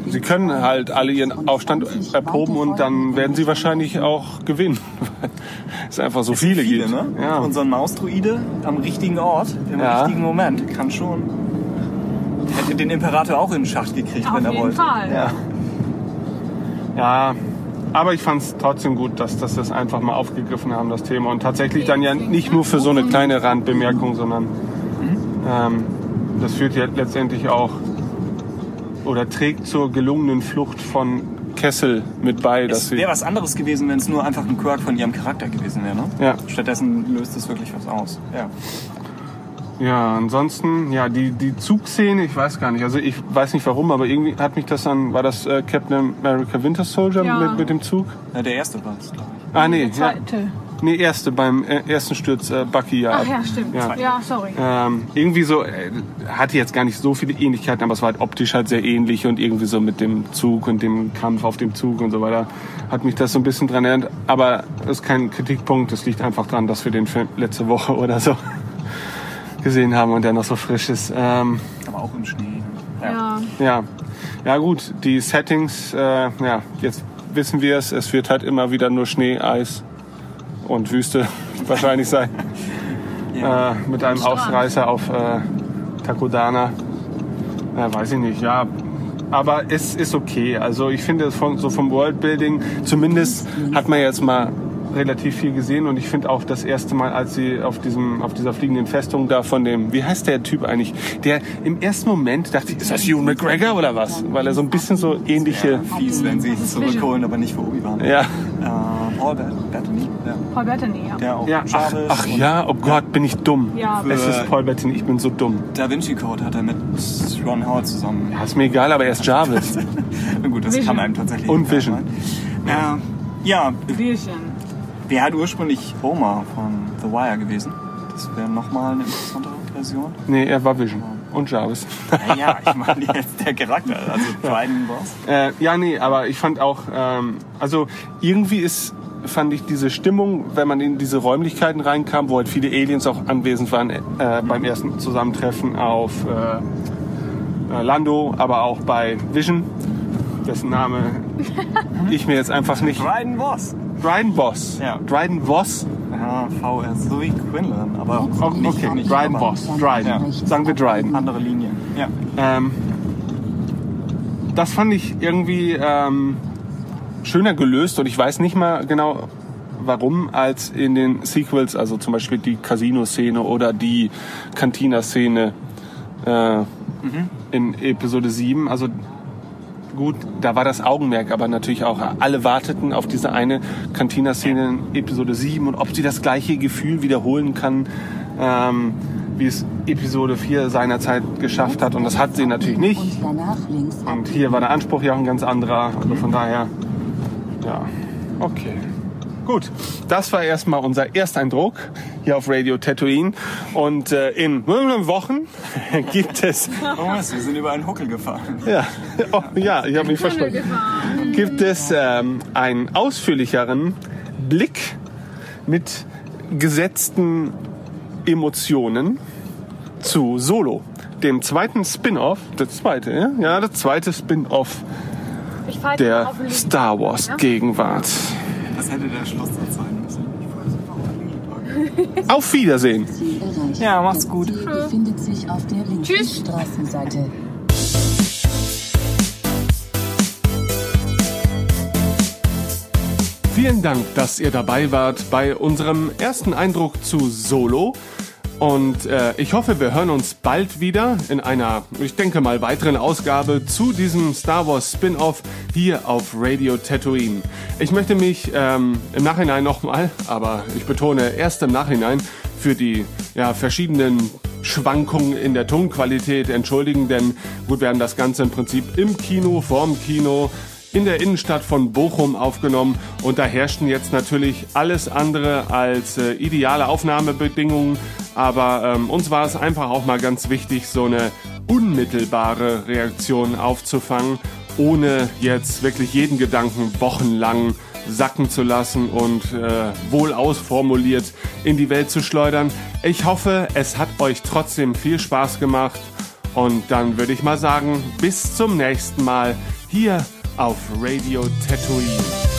sie können halt alle ihren Aufstand erproben und dann werden sie wahrscheinlich auch gewinnen. Es einfach so viele, viele, gibt. ne? Ja. Und so ein Mausdruide am richtigen Ort, im Ja. richtigen Moment, kann schon. Hätte den Imperator auch in den Schacht gekriegt, Auf wenn er jeden wollte. Fall. Ja. Ja, aber ich fand es trotzdem gut, dass, dass das einfach mal aufgegriffen haben, das Thema. Und tatsächlich dann ja nicht nur für so eine kleine Randbemerkung, sondern ähm, das führt ja letztendlich auch oder trägt zur gelungenen Flucht von Kessel mit bei, dass Es sie. wäre was anderes gewesen, wenn es nur einfach ein Quirk von ihrem Charakter gewesen wäre, ne? Ja. Stattdessen löst es wirklich was aus. Ja. Ja, ansonsten, ja, die, die Zugszene, ich weiß gar nicht, also ich weiß nicht warum, aber irgendwie hat mich das dann, war das äh, Captain America Winter Soldier Ja. mit, mit dem Zug? ja der erste war es, glaube ich. Ah, nee, Der ja. zweite. Nee, erste, beim äh, ersten Sturz äh, Bucky ja. Ach ja, stimmt. Ja. Ja, sorry. Ähm, irgendwie so, äh, hatte jetzt gar nicht so viele Ähnlichkeiten, aber es war halt optisch halt sehr ähnlich und irgendwie so mit dem Zug und dem Kampf auf dem Zug und so weiter hat mich das so ein bisschen dran erinnert. Aber das ist kein Kritikpunkt, das liegt einfach dran, dass wir den Film letzte Woche oder so gesehen haben und der noch so frisch ist. Ähm, Aber auch im Schnee. Ja. ja, ja gut, die Settings, äh, ja, jetzt wissen wir es, es wird halt immer wieder nur Schnee, Eis und Wüste wahrscheinlich sein. Äh, mit einem. Ausreißer auf äh, Takodana. Ja, weiß ich nicht, ja. Aber es ist okay. Also ich finde, von, so vom Worldbuilding, zumindest hat man jetzt mal relativ viel gesehen und ich finde auch das erste Mal, als sie auf diesem auf dieser fliegenden Festung da von dem, wie heißt der Typ eigentlich? Der im ersten Moment dachte ich, ist das Ewan McGregor oder was? Weil er so ein bisschen so ähnliche Fies, wenn sie zurückholen, aber nicht für Obi-Wan. ja. Äh, Paul Bet- Bettany. Ja. Paul Bettany, ja. Der auch Ja, ach, Jarvis ach ja, oh Gott, bin ich dumm. Ja. Es ist Paul Bettany, ich bin so dumm. Da Vinci Code hat er mit Ron Howard zusammen. Ja, ist mir egal, aber er ist Jarvis. Na gut, das Vision. kann einem tatsächlich Und Vision. sein. Äh, ja, Vision. Wer hat ursprünglich Homer von The Wire gewesen? Das wäre nochmal eine interessantere Version. Nee, er war Vision. Und Jarvis. Naja, ich meine jetzt der Charakter, also Dryden Boss. Äh, ja, nee, aber ich fand auch, ähm, also irgendwie ist, fand ich diese Stimmung, wenn man in diese Räumlichkeiten reinkam, wo halt viele Aliens auch anwesend waren äh, beim ersten Zusammentreffen auf äh, äh, Lando, aber auch bei Vision, dessen Name ich mir jetzt einfach nicht... Dryden Boss. Dryden Boss. Ja. Dryden Boss. Ja, so wie Quinlan, aber Oh, auch nicht, okay, nicht Dryden Boss. Dryden. Sagen wir Dryden. Andere Linie. Ja. Ähm, das fand ich irgendwie ähm, schöner gelöst und ich weiß nicht mal genau warum als in den Sequels, also zum Beispiel die Casino-Szene oder die Cantina-Szene äh, in Episode 7. Also gut, da war das Augenmerk, aber natürlich auch alle warteten auf diese eine Cantina-Szene in Episode 7 und ob sie das gleiche Gefühl wiederholen kann, ähm, wie es Episode 4 seinerzeit geschafft hat. Und das hat sie natürlich nicht. Und hier war der Anspruch ja auch ein ganz anderer. Also von daher, ja, okay. Gut, das war erstmal unser Ersteindruck hier auf Radio Tatooine. Und äh, in Wochen gibt es Thomas, wir sind über einen Huckel gefahren. ja, oh, ja ich habe mich versprochen. Gibt es ähm, einen ausführlicheren Blick mit gesetzten Emotionen zu Solo, dem zweiten Spin-off, das zweite, ja, ja das zweite Spin-off der. Star Wars Ja? Gegenwart. Das hätte der Schlusssatz sein müssen. Auf Wiedersehen. Ja, macht's gut. Ziel befindet sich auf der linken Straßenseite. Vielen Dank, dass ihr dabei wart bei unserem ersten Eindruck zu Solo. Und äh, ich hoffe, wir hören uns bald wieder in einer, ich denke mal, weiteren Ausgabe zu diesem Star Wars Spin-off hier auf Radio Tatooine. Ich möchte mich ähm, im Nachhinein nochmal, aber ich betone erst im Nachhinein, für die ja, verschiedenen Schwankungen in der Tonqualität entschuldigen, denn gut, wir haben das Ganze im Prinzip im Kino, vorm Kino, in der Innenstadt von Bochum aufgenommen. Und da herrschten jetzt natürlich alles andere als äh, ideale Aufnahmebedingungen, aber ähm, uns war es einfach auch mal ganz wichtig, so eine unmittelbare Reaktion aufzufangen, ohne jetzt wirklich jeden Gedanken wochenlang sacken zu lassen und äh, wohl ausformuliert in die Welt zu schleudern. Ich hoffe, es hat euch trotzdem viel Spaß gemacht. Und dann würde ich mal sagen, bis zum nächsten Mal hier auf Radio Tatooine.